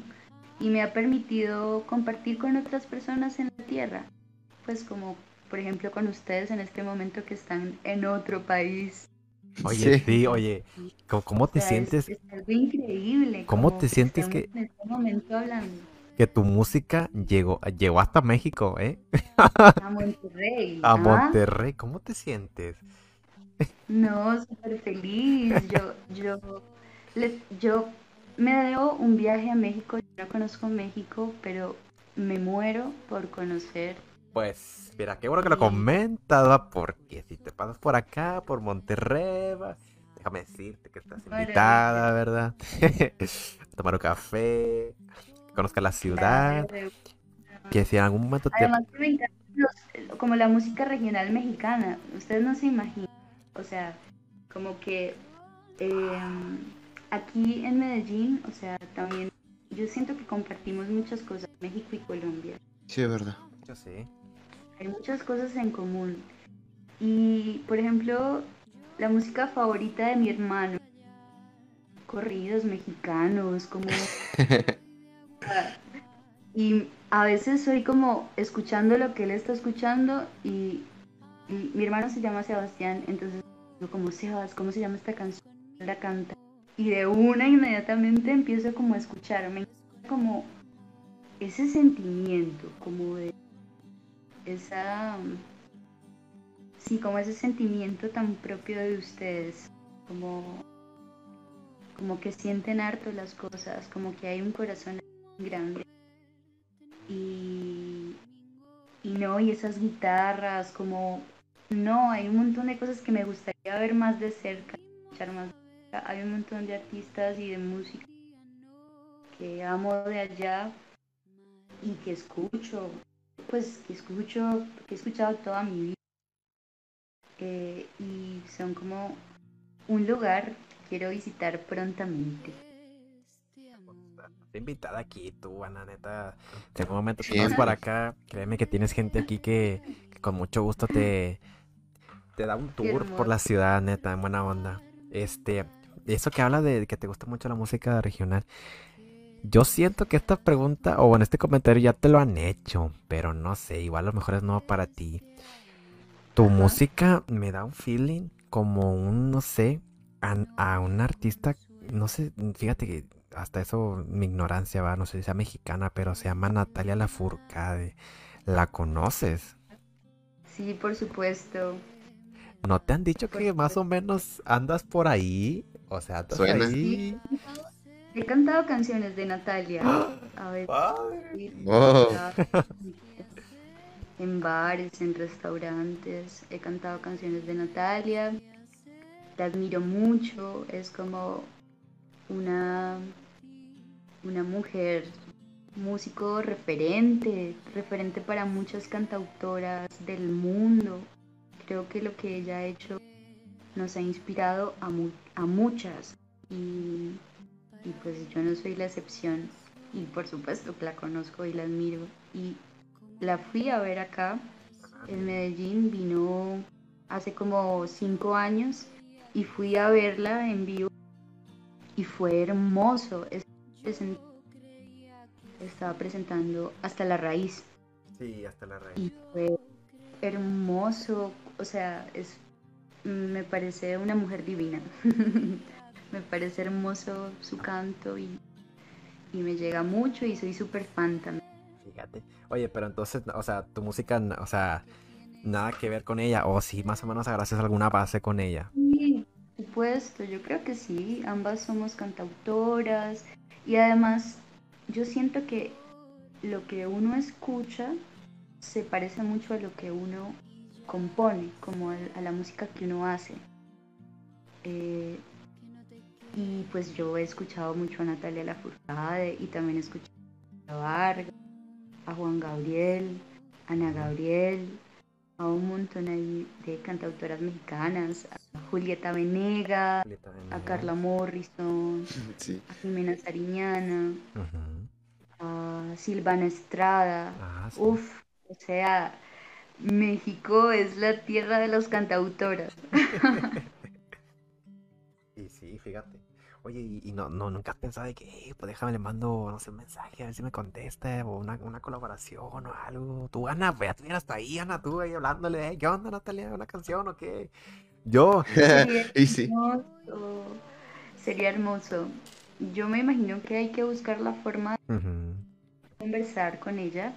y me ha permitido compartir con otras personas en la tierra, pues como por ejemplo con ustedes en este momento que están en otro país. Oye, Sí. sí, oye, ¿cómo, cómo te O sea, es- sientes Es, algo increíble. ¿Cómo te sientes que- en este momento hablando que tu música llegó, llegó hasta México, eh? a Monterrey? A ¿ah? Monterrey, ¿cómo te sientes? No, súper feliz. Yo, yo, les- yo me debo un viaje a México. Yo no conozco México, pero me muero por conocer. Pues, mira, qué bueno que lo comentas, ¿va? porque si te pasas por acá, por Monterrey, ¿va? déjame decirte que estás invitada, ¿verdad? a tomar un café, que conozcas la ciudad, que si en algún momento te... Además que me encanta los- como la música regional mexicana. Ustedes no se imaginan. O sea, como que eh, aquí en Medellín, o sea, también yo siento que compartimos muchas cosas, México y Colombia. Sí, es verdad. Yo sí. Hay muchas cosas en común. Y, por ejemplo, la música favorita de mi hermano, corridos mexicanos, como... y a veces soy como escuchando lo que él está escuchando y, y mi hermano se llama Sebastián, entonces yo como, Sebas, ¿cómo se llama esta canción? La canta. Y de una inmediatamente empiezo como a escuchar, me encanta como ese sentimiento, como de esa sí como ese sentimiento tan propio de ustedes como como que sienten harto las cosas como que hay un corazón grande y y no y esas guitarras como no hay un montón de cosas que me gustaría ver más de cerca escuchar más de cerca. hay un montón de artistas y de música que amo de allá y que escucho pues que escucho, que he escuchado toda mi vida. Eh, y son como un lugar que quiero visitar prontamente. Estás invitada aquí, tú, Ana, neta. En algún momento te Siempre. vas para acá, créeme que tienes gente aquí que, que con mucho gusto te, te da un tour por la ciudad, neta, en buena onda. Este, eso que habla de que te gusta mucho la música regional. Yo siento que esta pregunta, o bueno, este comentario ya te lo han hecho, pero no sé, igual a lo mejor es nuevo para ti. Tu Ajá. música me da un feeling como un, no sé, a, a un artista, no sé, fíjate que hasta eso mi ignorancia va, no sé si sea mexicana, pero se llama Natalia Lafourcade. ¿La conoces? Sí, por supuesto. ¿No te han dicho Por que más o menos andas por ahí? O sea, andas Suena. ahí. He cantado canciones de Natalia. A ver, Wow. en bares, en restaurantes. He cantado canciones de Natalia. La admiro mucho. Es como una, una mujer músico referente, referente para muchas cantautoras del mundo. Creo que lo que ella ha hecho nos ha inspirado a, mu- a muchas y, y pues yo no soy la excepción y por supuesto que la conozco y la admiro y la fui a ver acá en Medellín, vino hace como cinco años y fui a verla en vivo y fue hermoso. Estaba presentando hasta la raíz Sí, hasta la raíz. y fue hermoso, o sea, es me parece una mujer divina. me parece hermoso su canto y, y me llega mucho y soy súper fan también. Fíjate. Oye, pero entonces, o sea, tu música, o sea, nada que ver con ella, o sí, más o menos gracias a alguna base con ella. Sí, por supuesto, yo creo que sí, ambas somos cantautoras y además yo siento que lo que uno escucha se parece mucho a lo que uno compone, como a la música que uno hace. Eh, y pues yo he escuchado mucho a Natalia Lafourcade y también he escuchado a Vargas, a Juan Gabriel, a Ana Gabriel, a un montón de cantautoras mexicanas, a Julieta Venega, a Carla Morrison, a Jimena Sariñana, a Silvana Estrada. Ah, Uf, o sea, México es la tierra de los cantautoras. y sí, fíjate. Oye, y, no, no, nunca has pensado de que, pues déjame le mando, no sé, un mensaje, a ver si me contesta, o una, una colaboración o algo. Tú, Ana, ya estuvieras hasta ahí, Ana, tú ahí hablándole, ¿qué onda, Natalia? ¿Una canción o qué? Yo. Sería y sí. Hermoso. Sería hermoso. Yo me imagino que hay que buscar la forma de conversar con ella,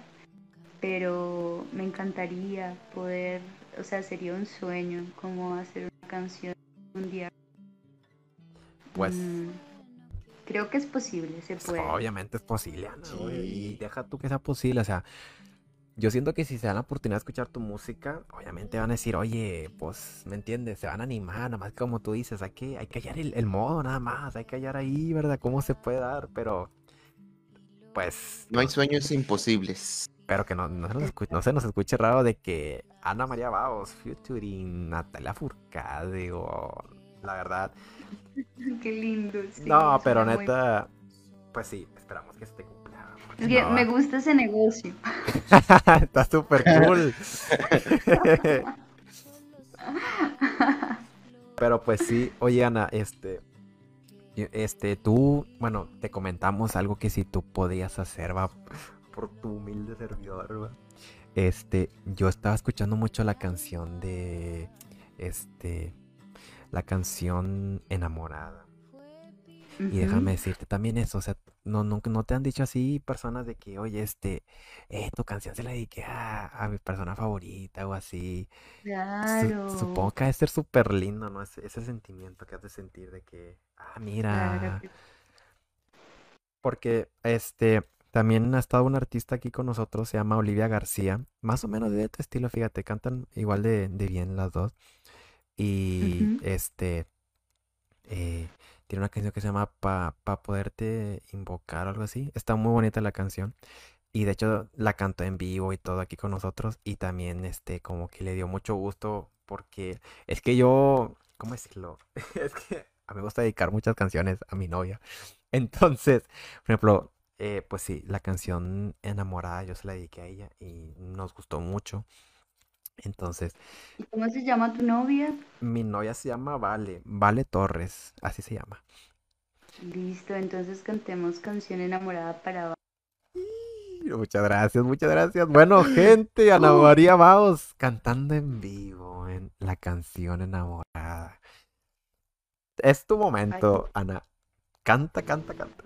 pero me encantaría poder, o sea, sería un sueño como hacer una canción un día pues. Mm, creo que es posible, se puede. Obviamente es posible, Ana, Y deja tú que sea posible, o sea, yo siento que si se dan la oportunidad de escuchar tu música, obviamente van a decir, oye, pues, ¿me entiendes? Se van a animar, nada más como tú dices, hay que, hay que hallar el, modo nada más, hay que hallar ahí, ¿verdad? ¿Cómo se puede dar? Pero, pues... No hay sueños imposibles. Pero que no, no, se, nos escuche, no se nos escuche raro de que Ana María Baos, featuring Natalia Furcade o... La verdad, Qué lindo. no, pero neta, pues sí, esperamos que se te cumpla. Es que me gusta ese negocio. Está súper cool. pero pues sí, oye Ana, este, este, tú, bueno, te comentamos algo que si tú podías hacer, va, por tu humilde servidor, va. Este, yo estaba escuchando mucho la canción de, este, la canción Enamorada. Y déjame decirte también eso, o sea, no, no, no, te han dicho así personas de que, oye, este, eh, tu canción se la dediqué a, mi persona favorita o así. Claro. supongo que ha de ser súper lindo, ¿no? Ese, ese, sentimiento que has de sentir de que, ah, mira. Porque, este, también ha estado un artista aquí con nosotros, se llama Olivia García, más o menos de tu estilo, fíjate, cantan igual de, de bien las dos. Y este eh, tiene una canción que se llama Pa, pa poderte invocar o algo así. Está muy bonita la canción. Y de hecho la cantó en vivo y todo aquí con nosotros. Y también este como que le dio mucho gusto porque es que yo, ¿cómo decirlo? es que a mí me gusta dedicar muchas canciones a mi novia. Entonces, por ejemplo, eh, pues sí, la canción Enamorada yo se la dediqué a ella y nos gustó mucho. Entonces. ¿Y cómo se llama tu novia? Mi novia se llama Vale, Vale Torres, así se llama. Listo, entonces cantemos canción enamorada para Vale. Muchas gracias, muchas gracias. Bueno, gente, Ana María Baos cantando en vivo en la canción enamorada. Es tu momento, Ana. Canta, canta, canta.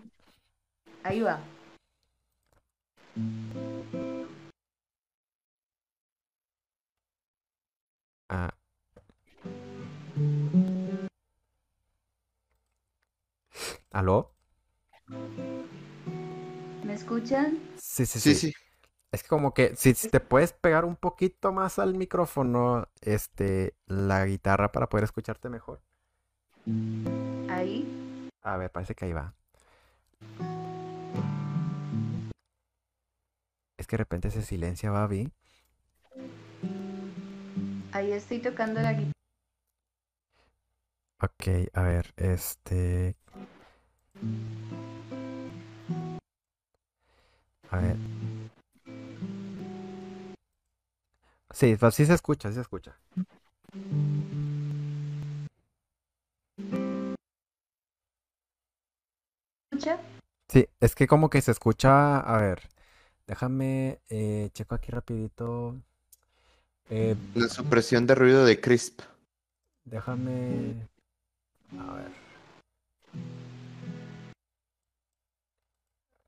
Ahí va. ¿Aló? ¿Me escuchan? Sí, sí, sí. sí, Es que como que si, te puedes pegar un poquito más al micrófono, este, la guitarra para poder escucharte mejor. Ahí. A ver, parece que ahí va. Es que de repente se silencia, Babi. Ahí estoy tocando la guitarra. Ok, a ver, este... A ver. Sí, pues sí se escucha, sí se escucha. ¿Escucha? Sí, es que como que se escucha, a ver, déjame, eh, checo aquí rapidito. Eh, La supresión de ruido de Crisp. Déjame. A ver.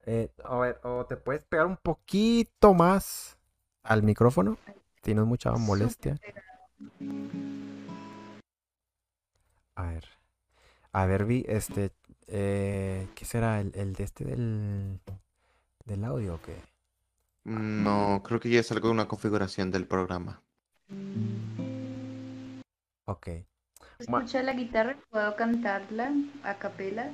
Eh, a ver, o te puedes pegar un poquito más al micrófono. Tienes mucha molestia. A ver. A ver, vi, este. Eh, ¿Qué será? ¿El, ¿El, de este del. del audio o qué? No, creo que ya es algo de una configuración del programa. Ok. ¿Se escucha la guitarra? ¿Puedo cantarla a capela?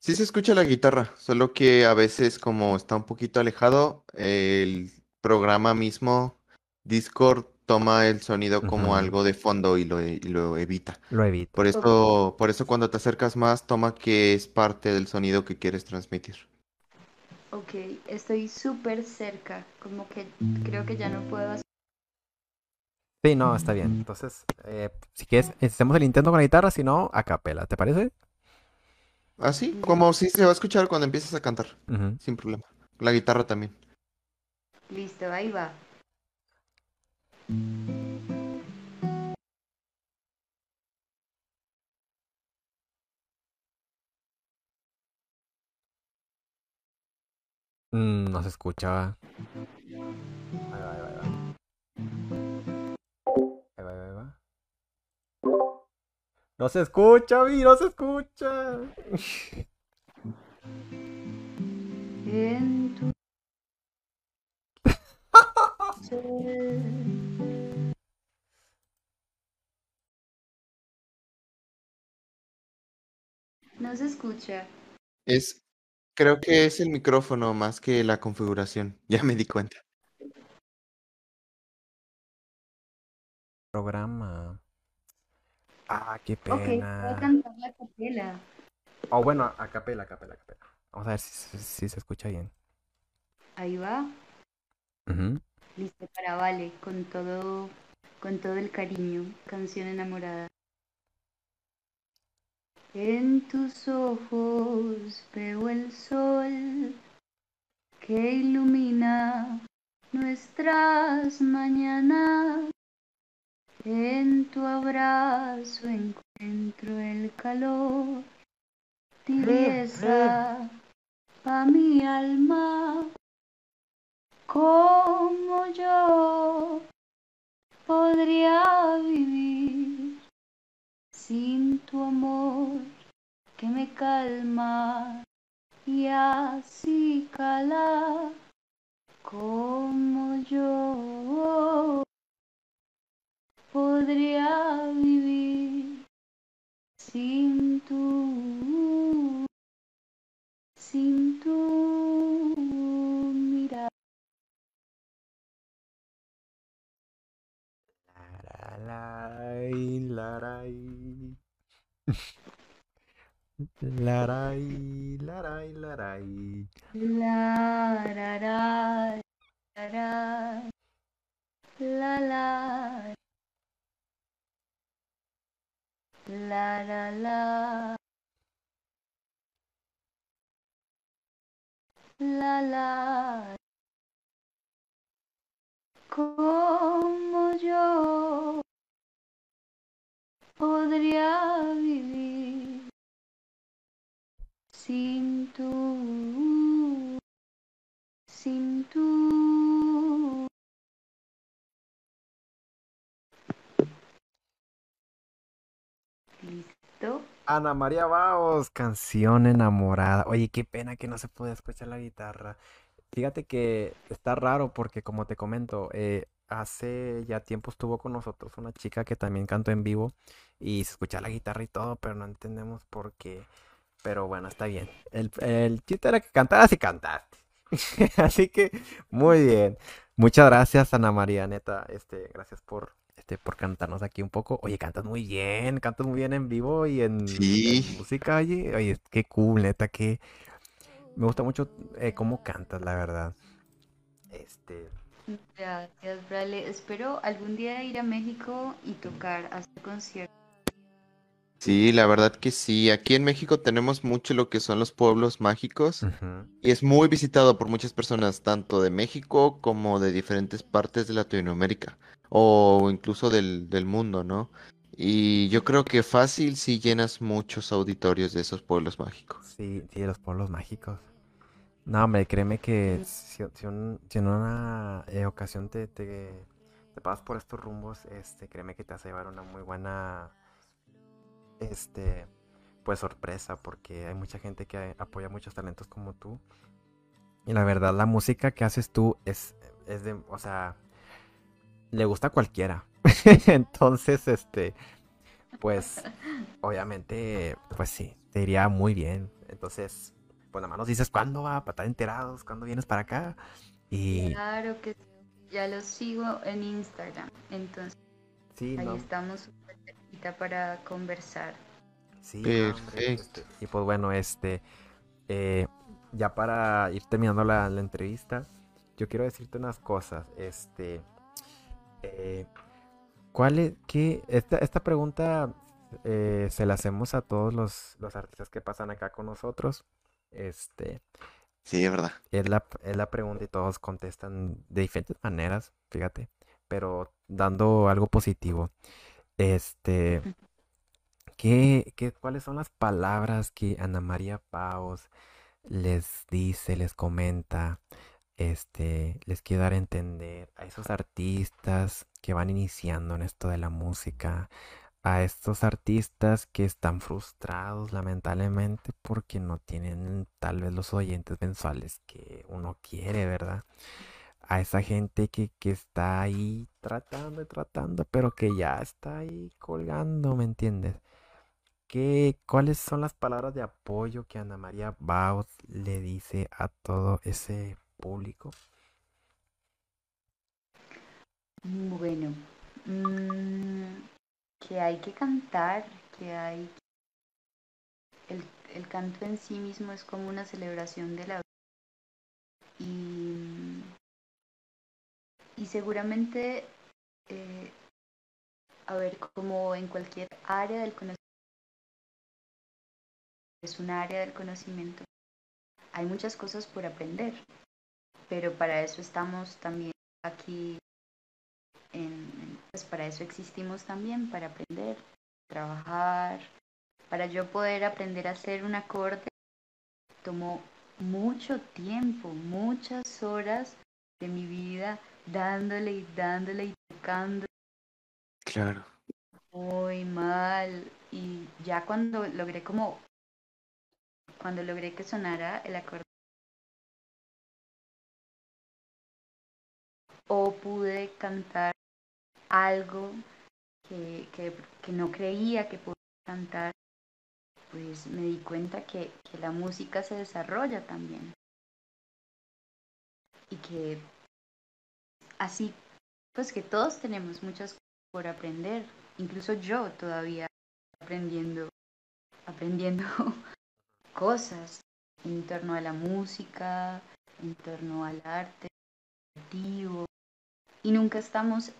Sí se escucha la guitarra, solo que a veces como está un poquito alejado, el programa mismo, Discord, toma el sonido como algo de fondo y lo, e- y lo evita. Lo evito. Por eso, por eso cuando te acercas más, toma que es parte del sonido que quieres transmitir. Ok, estoy súper cerca, como que creo que ya no puedo hacer... Sí, no, está bien. Entonces, eh, si quieres, hacemos el intento con la guitarra, si no, a capela, ¿te parece? Así, como si se va a escuchar cuando empiezas a cantar, sin problema. La guitarra también. Listo, ahí va. Mm, no se escucha. Ahí va, ahí va, ahí va. Ahí va, ahí va, ahí va. No se escucha, vi, no se escucha. En tu ser. No se escucha. Es, creo que es el micrófono más que la configuración. Ya me di cuenta. Programa. Ah, qué Ok, puedo pena. cantar la capela. Oh, bueno, a capela, a capela, a capela. Vamos a ver si, se escucha bien. Ahí va. Listo para Vale, con todo, con todo el cariño. Canción enamorada. En tus ojos veo el sol que ilumina nuestras mañanas. En tu abrazo encuentro el calor, tibieza pa' mi alma. ¿Cómo yo podría vivir sin tu amor que me calma y así cala? ¿Cómo yo podría vivir sin tu, sin tu mirar? Laray, laray. Laray, laray, laray. La la la la la la la como yo podría vivir sin tú sin tú listo Ana María Baos, canción enamorada. Oye, qué pena que no se puede escuchar la guitarra. Fíjate que está raro porque, como te comento, eh, hace ya tiempo estuvo con nosotros una chica que también cantó en vivo y se escucha la guitarra y todo, pero no entendemos por qué. Pero bueno, está bien. El, el chiste era que cantaras y cantaste. Así que, muy bien. Muchas gracias, Ana María, neta. Este, gracias por, este, por cantarnos aquí un poco. Oye, cantas muy bien, cantas muy bien en vivo y en, música. Oye, oye, qué cool, neta, que me gusta mucho eh, cómo cantas, la verdad. Este, gracias Brale espero algún día ir a México y tocar hacer conciertos Sí, la verdad que sí. Aquí en México tenemos mucho lo que son los pueblos mágicos ujú. y es muy visitado por muchas personas, tanto de México como de diferentes partes de Latinoamérica o incluso del, del mundo, ¿no? Y yo creo que fácil si llenas muchos auditorios de esos pueblos mágicos. Sí, sí, los pueblos mágicos. No, hombre, créeme que si, un- en una eh, ocasión te pasas por estos rumbos, este, créeme que te vas a llevar una muy buena, este, pues sorpresa, porque hay mucha gente que apoya muchos talentos como tú. Y la verdad, la música que haces tú es, es de, o sea, le gusta a cualquiera. Entonces, este, pues, obviamente, pues sí, te iría muy bien. Entonces, pues nada más nos dices cuándo va, para estar enterados, cuándo vienes para acá. Y Claro que sí, ya los sigo en Instagram, entonces sí, ahí no, estamos súper cerquita para conversar. sí, hombre, Perfecto. este, y pues bueno, este, eh, ya para ir terminando la, la entrevista, yo quiero decirte unas cosas. Este, eh, ¿cuál es, qué, esta, esta pregunta eh, se la hacemos a todos los, los artistas que pasan acá con nosotros. Este, Sí, es verdad. Es la, es la pregunta y todos contestan de diferentes maneras, fíjate, pero dando algo positivo. Este, ¿qué, qué, cuáles son las palabras que Ana María Paus les dice, les comenta, este, les quiere dar a entender a esos artistas que van iniciando en esto de la música, a estos artistas que están frustrados lamentablemente porque no tienen tal vez los oyentes mensuales que uno quiere, ¿verdad? A esa gente que, que está ahí tratando y tratando, pero que ya está ahí colgando, ¿me entiendes? ¿Qué, cuáles son las palabras de apoyo que Ana María Baus le dice a todo ese público? Bueno, mm, que hay que cantar, que hay... El, el canto en sí mismo es como una celebración de la vida. Y, y seguramente, eh, a ver, como en cualquier área del conocimiento, es un área del conocimiento, hay muchas cosas por aprender, pero para eso estamos también aquí en- pues para eso existimos también, para aprender, trabajar. Para yo poder aprender a hacer un acorde, tomó mucho tiempo, muchas horas de mi vida dándole y dándole y tocando Claro. muy mal. Y ya cuando logré como, cuando logré que sonara el acorde, o pude cantar algo que, que, no creía que podía cantar, pues me di cuenta que, que la música se desarrolla también. Y que así, pues que todos tenemos muchas cosas por aprender. Incluso yo todavía aprendiendo, aprendiendo cosas en torno a la música, en torno al arte creativo. Y nunca estamos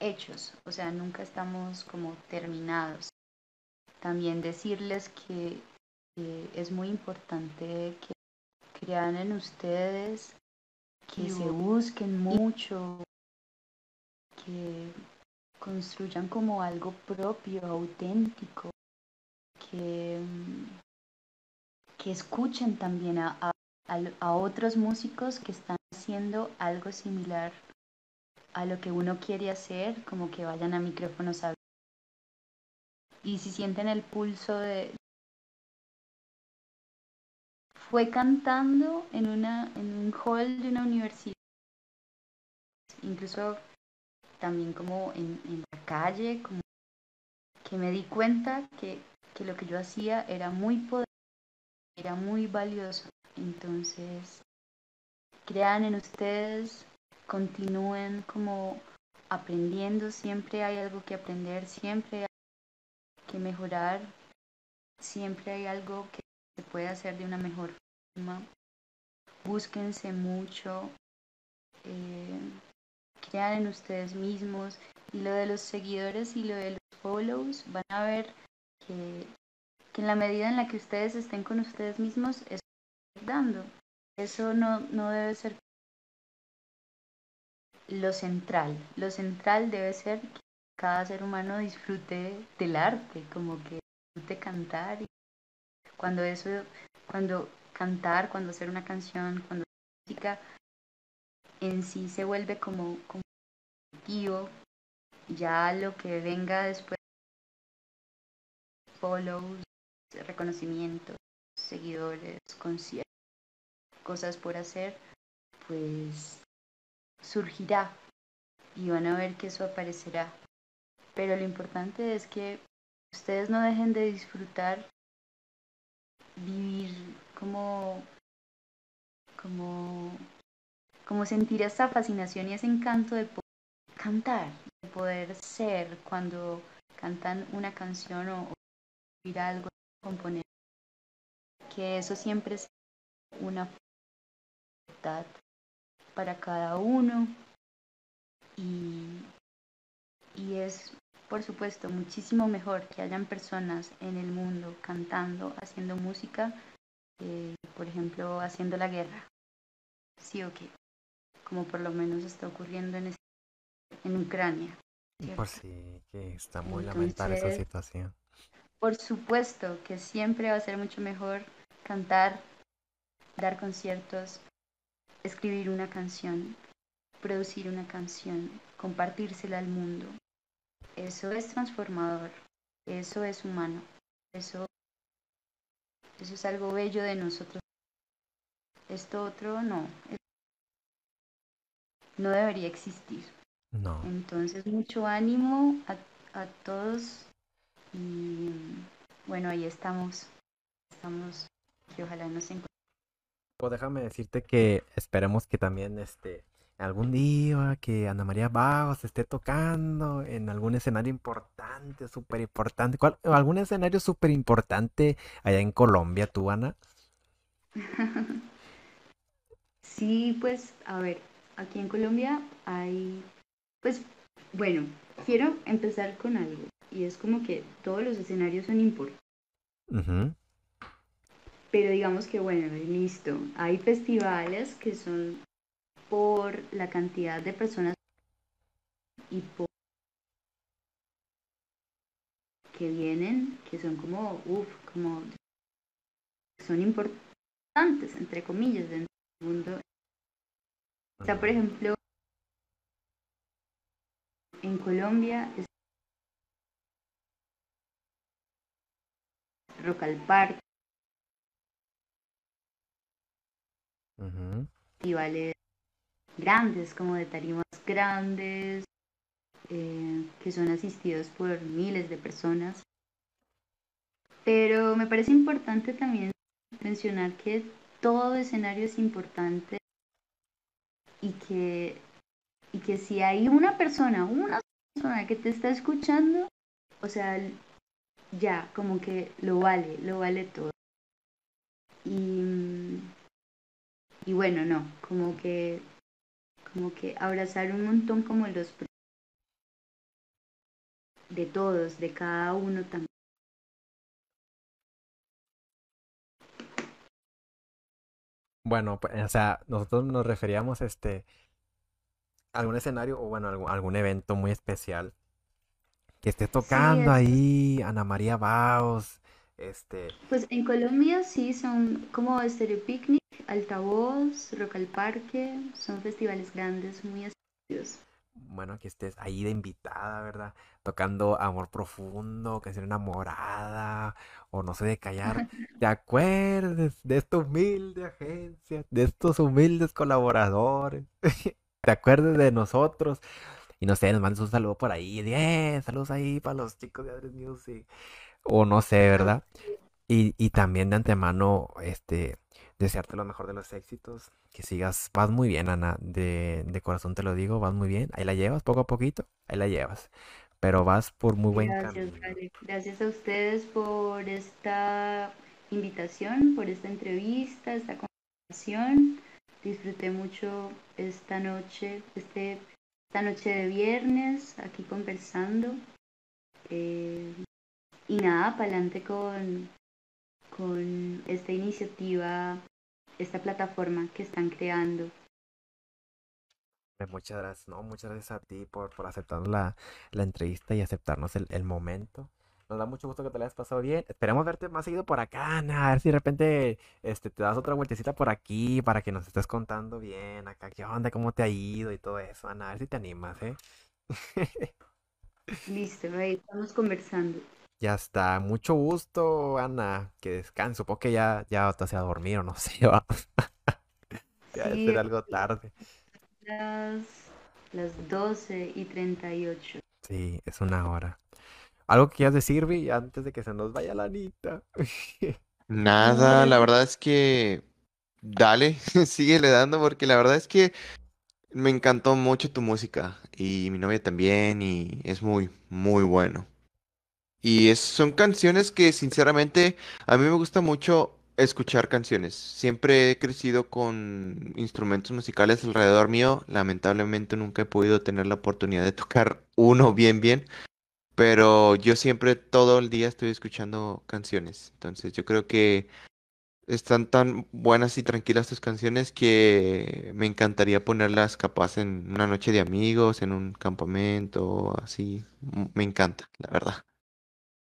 hechos, o sea, nunca estamos como terminados. También decirles que, es muy importante que crean en ustedes, que se busquen mucho, que construyan como algo propio, auténtico, que, que escuchen también a, a- a otros músicos que están haciendo algo similar a lo que uno quiere hacer, como que vayan a micrófonos abiertos. Y si sienten el pulso de... Fue cantando en, una, en un hall de una universidad, incluso también como en, en la calle, como que me di cuenta que, que lo que yo hacía era muy poderoso, era muy valioso. Entonces, crean en ustedes, continúen como aprendiendo, siempre hay algo que aprender, siempre hay que mejorar, siempre hay algo que se puede hacer de una mejor forma. Búsquense mucho, eh, crean en ustedes mismos y lo de los seguidores y lo de los follows van a ver que, que en la medida en la que ustedes estén con ustedes mismos, eso dando. Eso no, no debe ser lo central. Lo central debe ser que cada ser humano disfrute del arte, como que disfrute cantar. Y cuando eso, cuando cantar, cuando hacer una canción, cuando hacer música, en sí se vuelve como, como objetivo. ya lo que venga después, follows, reconocimientos, seguidores, conciertos, cosas por hacer, pues surgirá y van a ver que eso aparecerá. Pero lo importante es que ustedes no dejen de disfrutar vivir como como como sentir esa fascinación y ese encanto de poder cantar, de poder ser cuando cantan una canción o, o algo, componer, que eso siempre es una libertad para cada uno y, y es por supuesto muchísimo mejor que hayan personas en el mundo cantando, haciendo música, por ejemplo, haciendo la guerra. Sí o qué, como por lo menos está ocurriendo en, en Ucrania. Pues sí, que está muy lamentable esa situación. Por supuesto que siempre va a ser mucho mejor cantar, dar conciertos, escribir una canción, producir una canción, compartírsela al mundo. Eso es transformador, eso es humano, eso, eso es algo bello de nosotros. Esto otro no, no debería existir. No. Entonces, mucho ánimo a, a todos y bueno, ahí estamos. Estamos y ojalá nos encontremos. Pues déjame decirte que esperemos que también este algún día que Ana María Bagos esté tocando en algún escenario importante, súper importante. ¿Cuál, ¿Algún escenario súper importante allá en Colombia, tú, Ana? sí, pues, a ver, aquí en Colombia hay, pues, bueno, quiero empezar con algo. Y es como que todos los escenarios son importantes. Pero digamos que, bueno, listo. Hay festivales que son por la cantidad de personas y por que vienen, que son como, uff, como son importantes, entre comillas, dentro del mundo. O sea, por ejemplo, en Colombia es Rock al Parque, festivales grandes, como de tarimas grandes, eh, que son asistidos por miles de personas. Pero me parece importante también mencionar que todo escenario es importante y que, y que si hay una persona, una persona que te está escuchando, o sea, ya, como que lo vale, lo vale todo. Y, y bueno, no, como que como que abrazar un montón como los de todos, de cada uno también. Bueno, pues, o sea, nosotros nos referíamos este a algún escenario o bueno, algún, algún evento muy especial que esté tocando ahí Ana María Baos, este. Pues en Colombia sí son como Stereo Picnic, Altavoz, Rock al Parque, son festivales grandes, muy asistidos. Bueno, que estés ahí de invitada, ¿verdad? Tocando Amor Profundo, que ser enamorada, o no sé, de callar. ¿Te acuerdes de esta humilde agencia, de estos humildes colaboradores? ¿Te acuerdes de nosotros? Y no sé, nos mandas un saludo por ahí. Saludos ahí para los chicos de Adres Music. O no sé, ¿verdad? Y, y también de antemano, este, desearte lo mejor de los éxitos. Que sigas, vas muy bien, Ana. De, de corazón te lo digo, vas muy bien. Ahí la llevas poco a poquito, ahí la llevas. Pero vas por muy buen camino. Gracias a ustedes por esta invitación, por esta entrevista, esta conversación. Disfruté mucho esta noche, este esta noche de viernes aquí conversando. Eh, y nada, para adelante con, con esta iniciativa, esta plataforma que están creando. Muchas gracias, no, muchas gracias a ti por, por aceptar la, la entrevista y aceptarnos el, el momento. Nos da mucho gusto que te la hayas pasado bien. Esperemos verte más seguido por acá, Ana. A ver si de repente este, te das otra vueltecita por aquí para que nos estés contando bien acá qué onda, cómo te ha ido y todo eso, Ana. A ver si te animas, ¿eh? Listo, ahí estamos conversando. Ya está. Mucho gusto, Ana. Que descanso. Porque ya, ya te a dormir o no sé, va. ya Sí, es algo tarde. Las, las 12 y 38. Sí, es una hora. ¿Algo que quieras decir, Vi, antes de que se nos vaya la Anita? Nada, la verdad es que dale, síguele dando porque la verdad es que me encantó mucho tu música y mi novia también y es muy, muy bueno. Y es- son canciones que sinceramente a mí me gusta mucho escuchar canciones. Siempre he crecido con instrumentos musicales alrededor mío. Lamentablemente nunca he podido tener la oportunidad de tocar uno bien, bien. Pero yo siempre todo el día estoy escuchando canciones. Entonces yo creo que están tan buenas y tranquilas tus canciones que me encantaría ponerlas capaz en una noche de amigos, en un campamento, así. Me encanta, la verdad.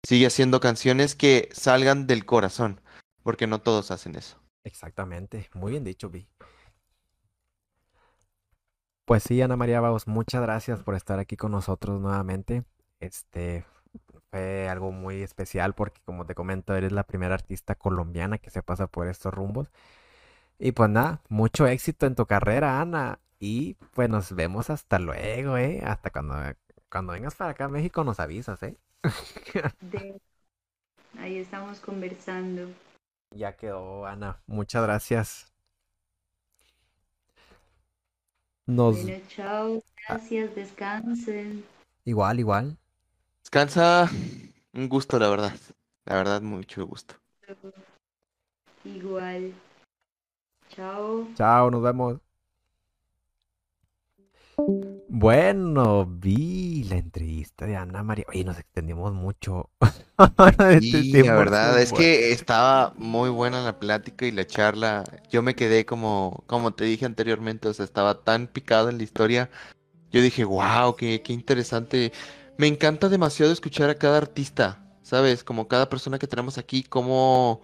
Sigue haciendo canciones que salgan del corazón, porque no todos hacen eso. Exactamente. Muy bien dicho, Vi. Pues sí, Ana María Baos, muchas gracias por estar aquí con nosotros nuevamente. Este fue algo muy especial porque, como te comento, eres la primera artista colombiana que se pasa por estos rumbos. Y pues nada, mucho éxito en tu carrera, Ana. Y pues nos vemos hasta luego, ¿eh? Hasta cuando, cuando vengas para acá a México nos avisas, ¿eh? De... Ahí estamos conversando. Ya quedó, Ana. Muchas gracias. Nos... Bueno, chao. Gracias, descansen. Igual, igual. Descansa, un gusto, la verdad. La verdad, mucho gusto. Igual. Chao. Chao, nos vemos. Bueno, vi la entrevista de Ana María. Oye, nos extendimos mucho. Y extendimos la verdad es que estaba muy buena la plática y la charla. Yo me quedé como, como te dije anteriormente, o sea, estaba tan picado en la historia. Yo dije, wow, qué, qué interesante. Me encanta demasiado escuchar a cada artista, ¿sabes? Como cada persona que tenemos aquí, cómo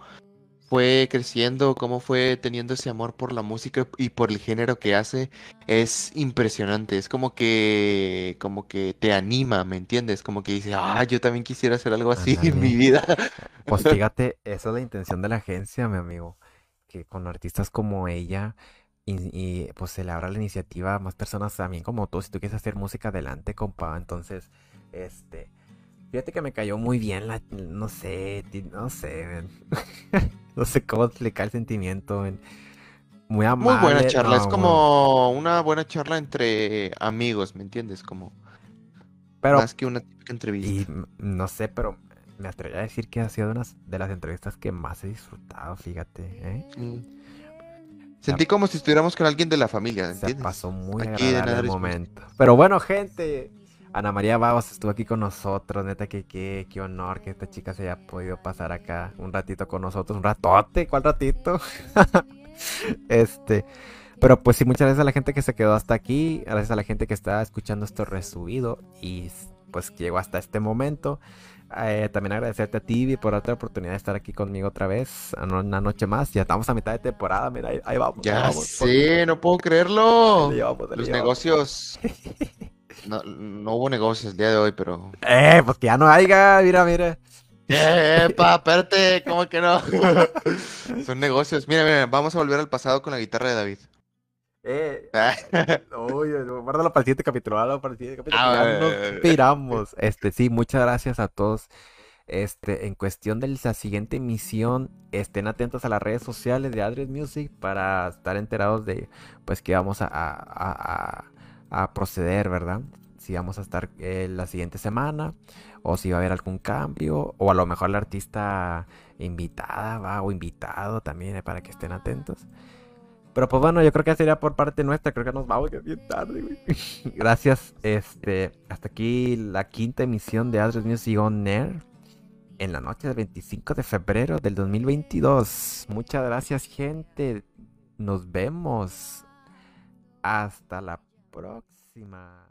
fue creciendo, cómo fue teniendo ese amor por la música y por el género que hace. Es impresionante. Es como que, como que te anima, ¿me entiendes? Como que dice, ah, yo también quisiera hacer algo así en mi vida. Pues fíjate, esa es la intención de la agencia, mi amigo. Que con artistas como ella y, y, pues se le abra la iniciativa a más personas también como tú. Si tú quieres hacer música adelante, compa. Entonces, este. Fíjate que me cayó muy bien la, no sé, no sé, no sé cómo explicar el sentimiento. Muy Muy buena amable, charla, es como una buena charla entre amigos, ¿me entiendes? Como pero más que una típica y entrevista. mm, no sé, pero me atrevería a decir que ha sido una de las entrevistas que más he disfrutado, fíjate, ¿eh? Mm. Sentí como si estuviéramos con alguien de la familia, Se ¿entiendes? pasó muy Aquí agradable el momento. Pero bueno, gente, Ana María Babos estuvo aquí con nosotros. Neta, que qué, qué honor que esta chica se haya podido pasar acá un ratito con nosotros. Un ratote, ¿cuál ratito? este. Pero pues sí, muchas gracias a la gente que se quedó hasta aquí. Gracias a la gente que está escuchando esto resubido. Y pues que llegó hasta este momento. Eh, también agradecerte a Tibi por otra oportunidad de estar aquí conmigo otra vez. Una noche más. Ya estamos a mitad de temporada. Mira, ahí, ahí vamos. ahí Ya vamos, sé, no puedo creerlo. le llevamos, le Los llevamos. negocios. No, no hubo negocios el día de hoy, pero. Eh, pues que ya no haya, mira, mira. ¡Epa! Espérate, ¿cómo que no? Son negocios. Mira, mira, vamos a volver al pasado con la guitarra de David. Eh, uy, guárdalo para el siguiente capítulo, guárdalo para el siguiente capítulo. Ah, ya nos eh. piramos. Este, sí, muchas gracias a todos. Este, en cuestión de la siguiente emisión, estén atentos a las redes sociales de Adres Music para estar enterados de, pues, que vamos a, a, a- a- proceder, ¿verdad? Si vamos a estar eh, la siguiente semana, o si va a haber algún cambio, o a lo mejor la artista invitada va, o invitado también, eh, para que estén atentos. Pero pues bueno, yo creo que sería por parte nuestra, creo que nos vamos, bien tarde, güey. Gracias, este, hasta aquí la quinta emisión de Adres Music On Air en la noche del 25 de febrero del 2022. Muchas gracias, gente. Nos vemos. Hasta la próxima.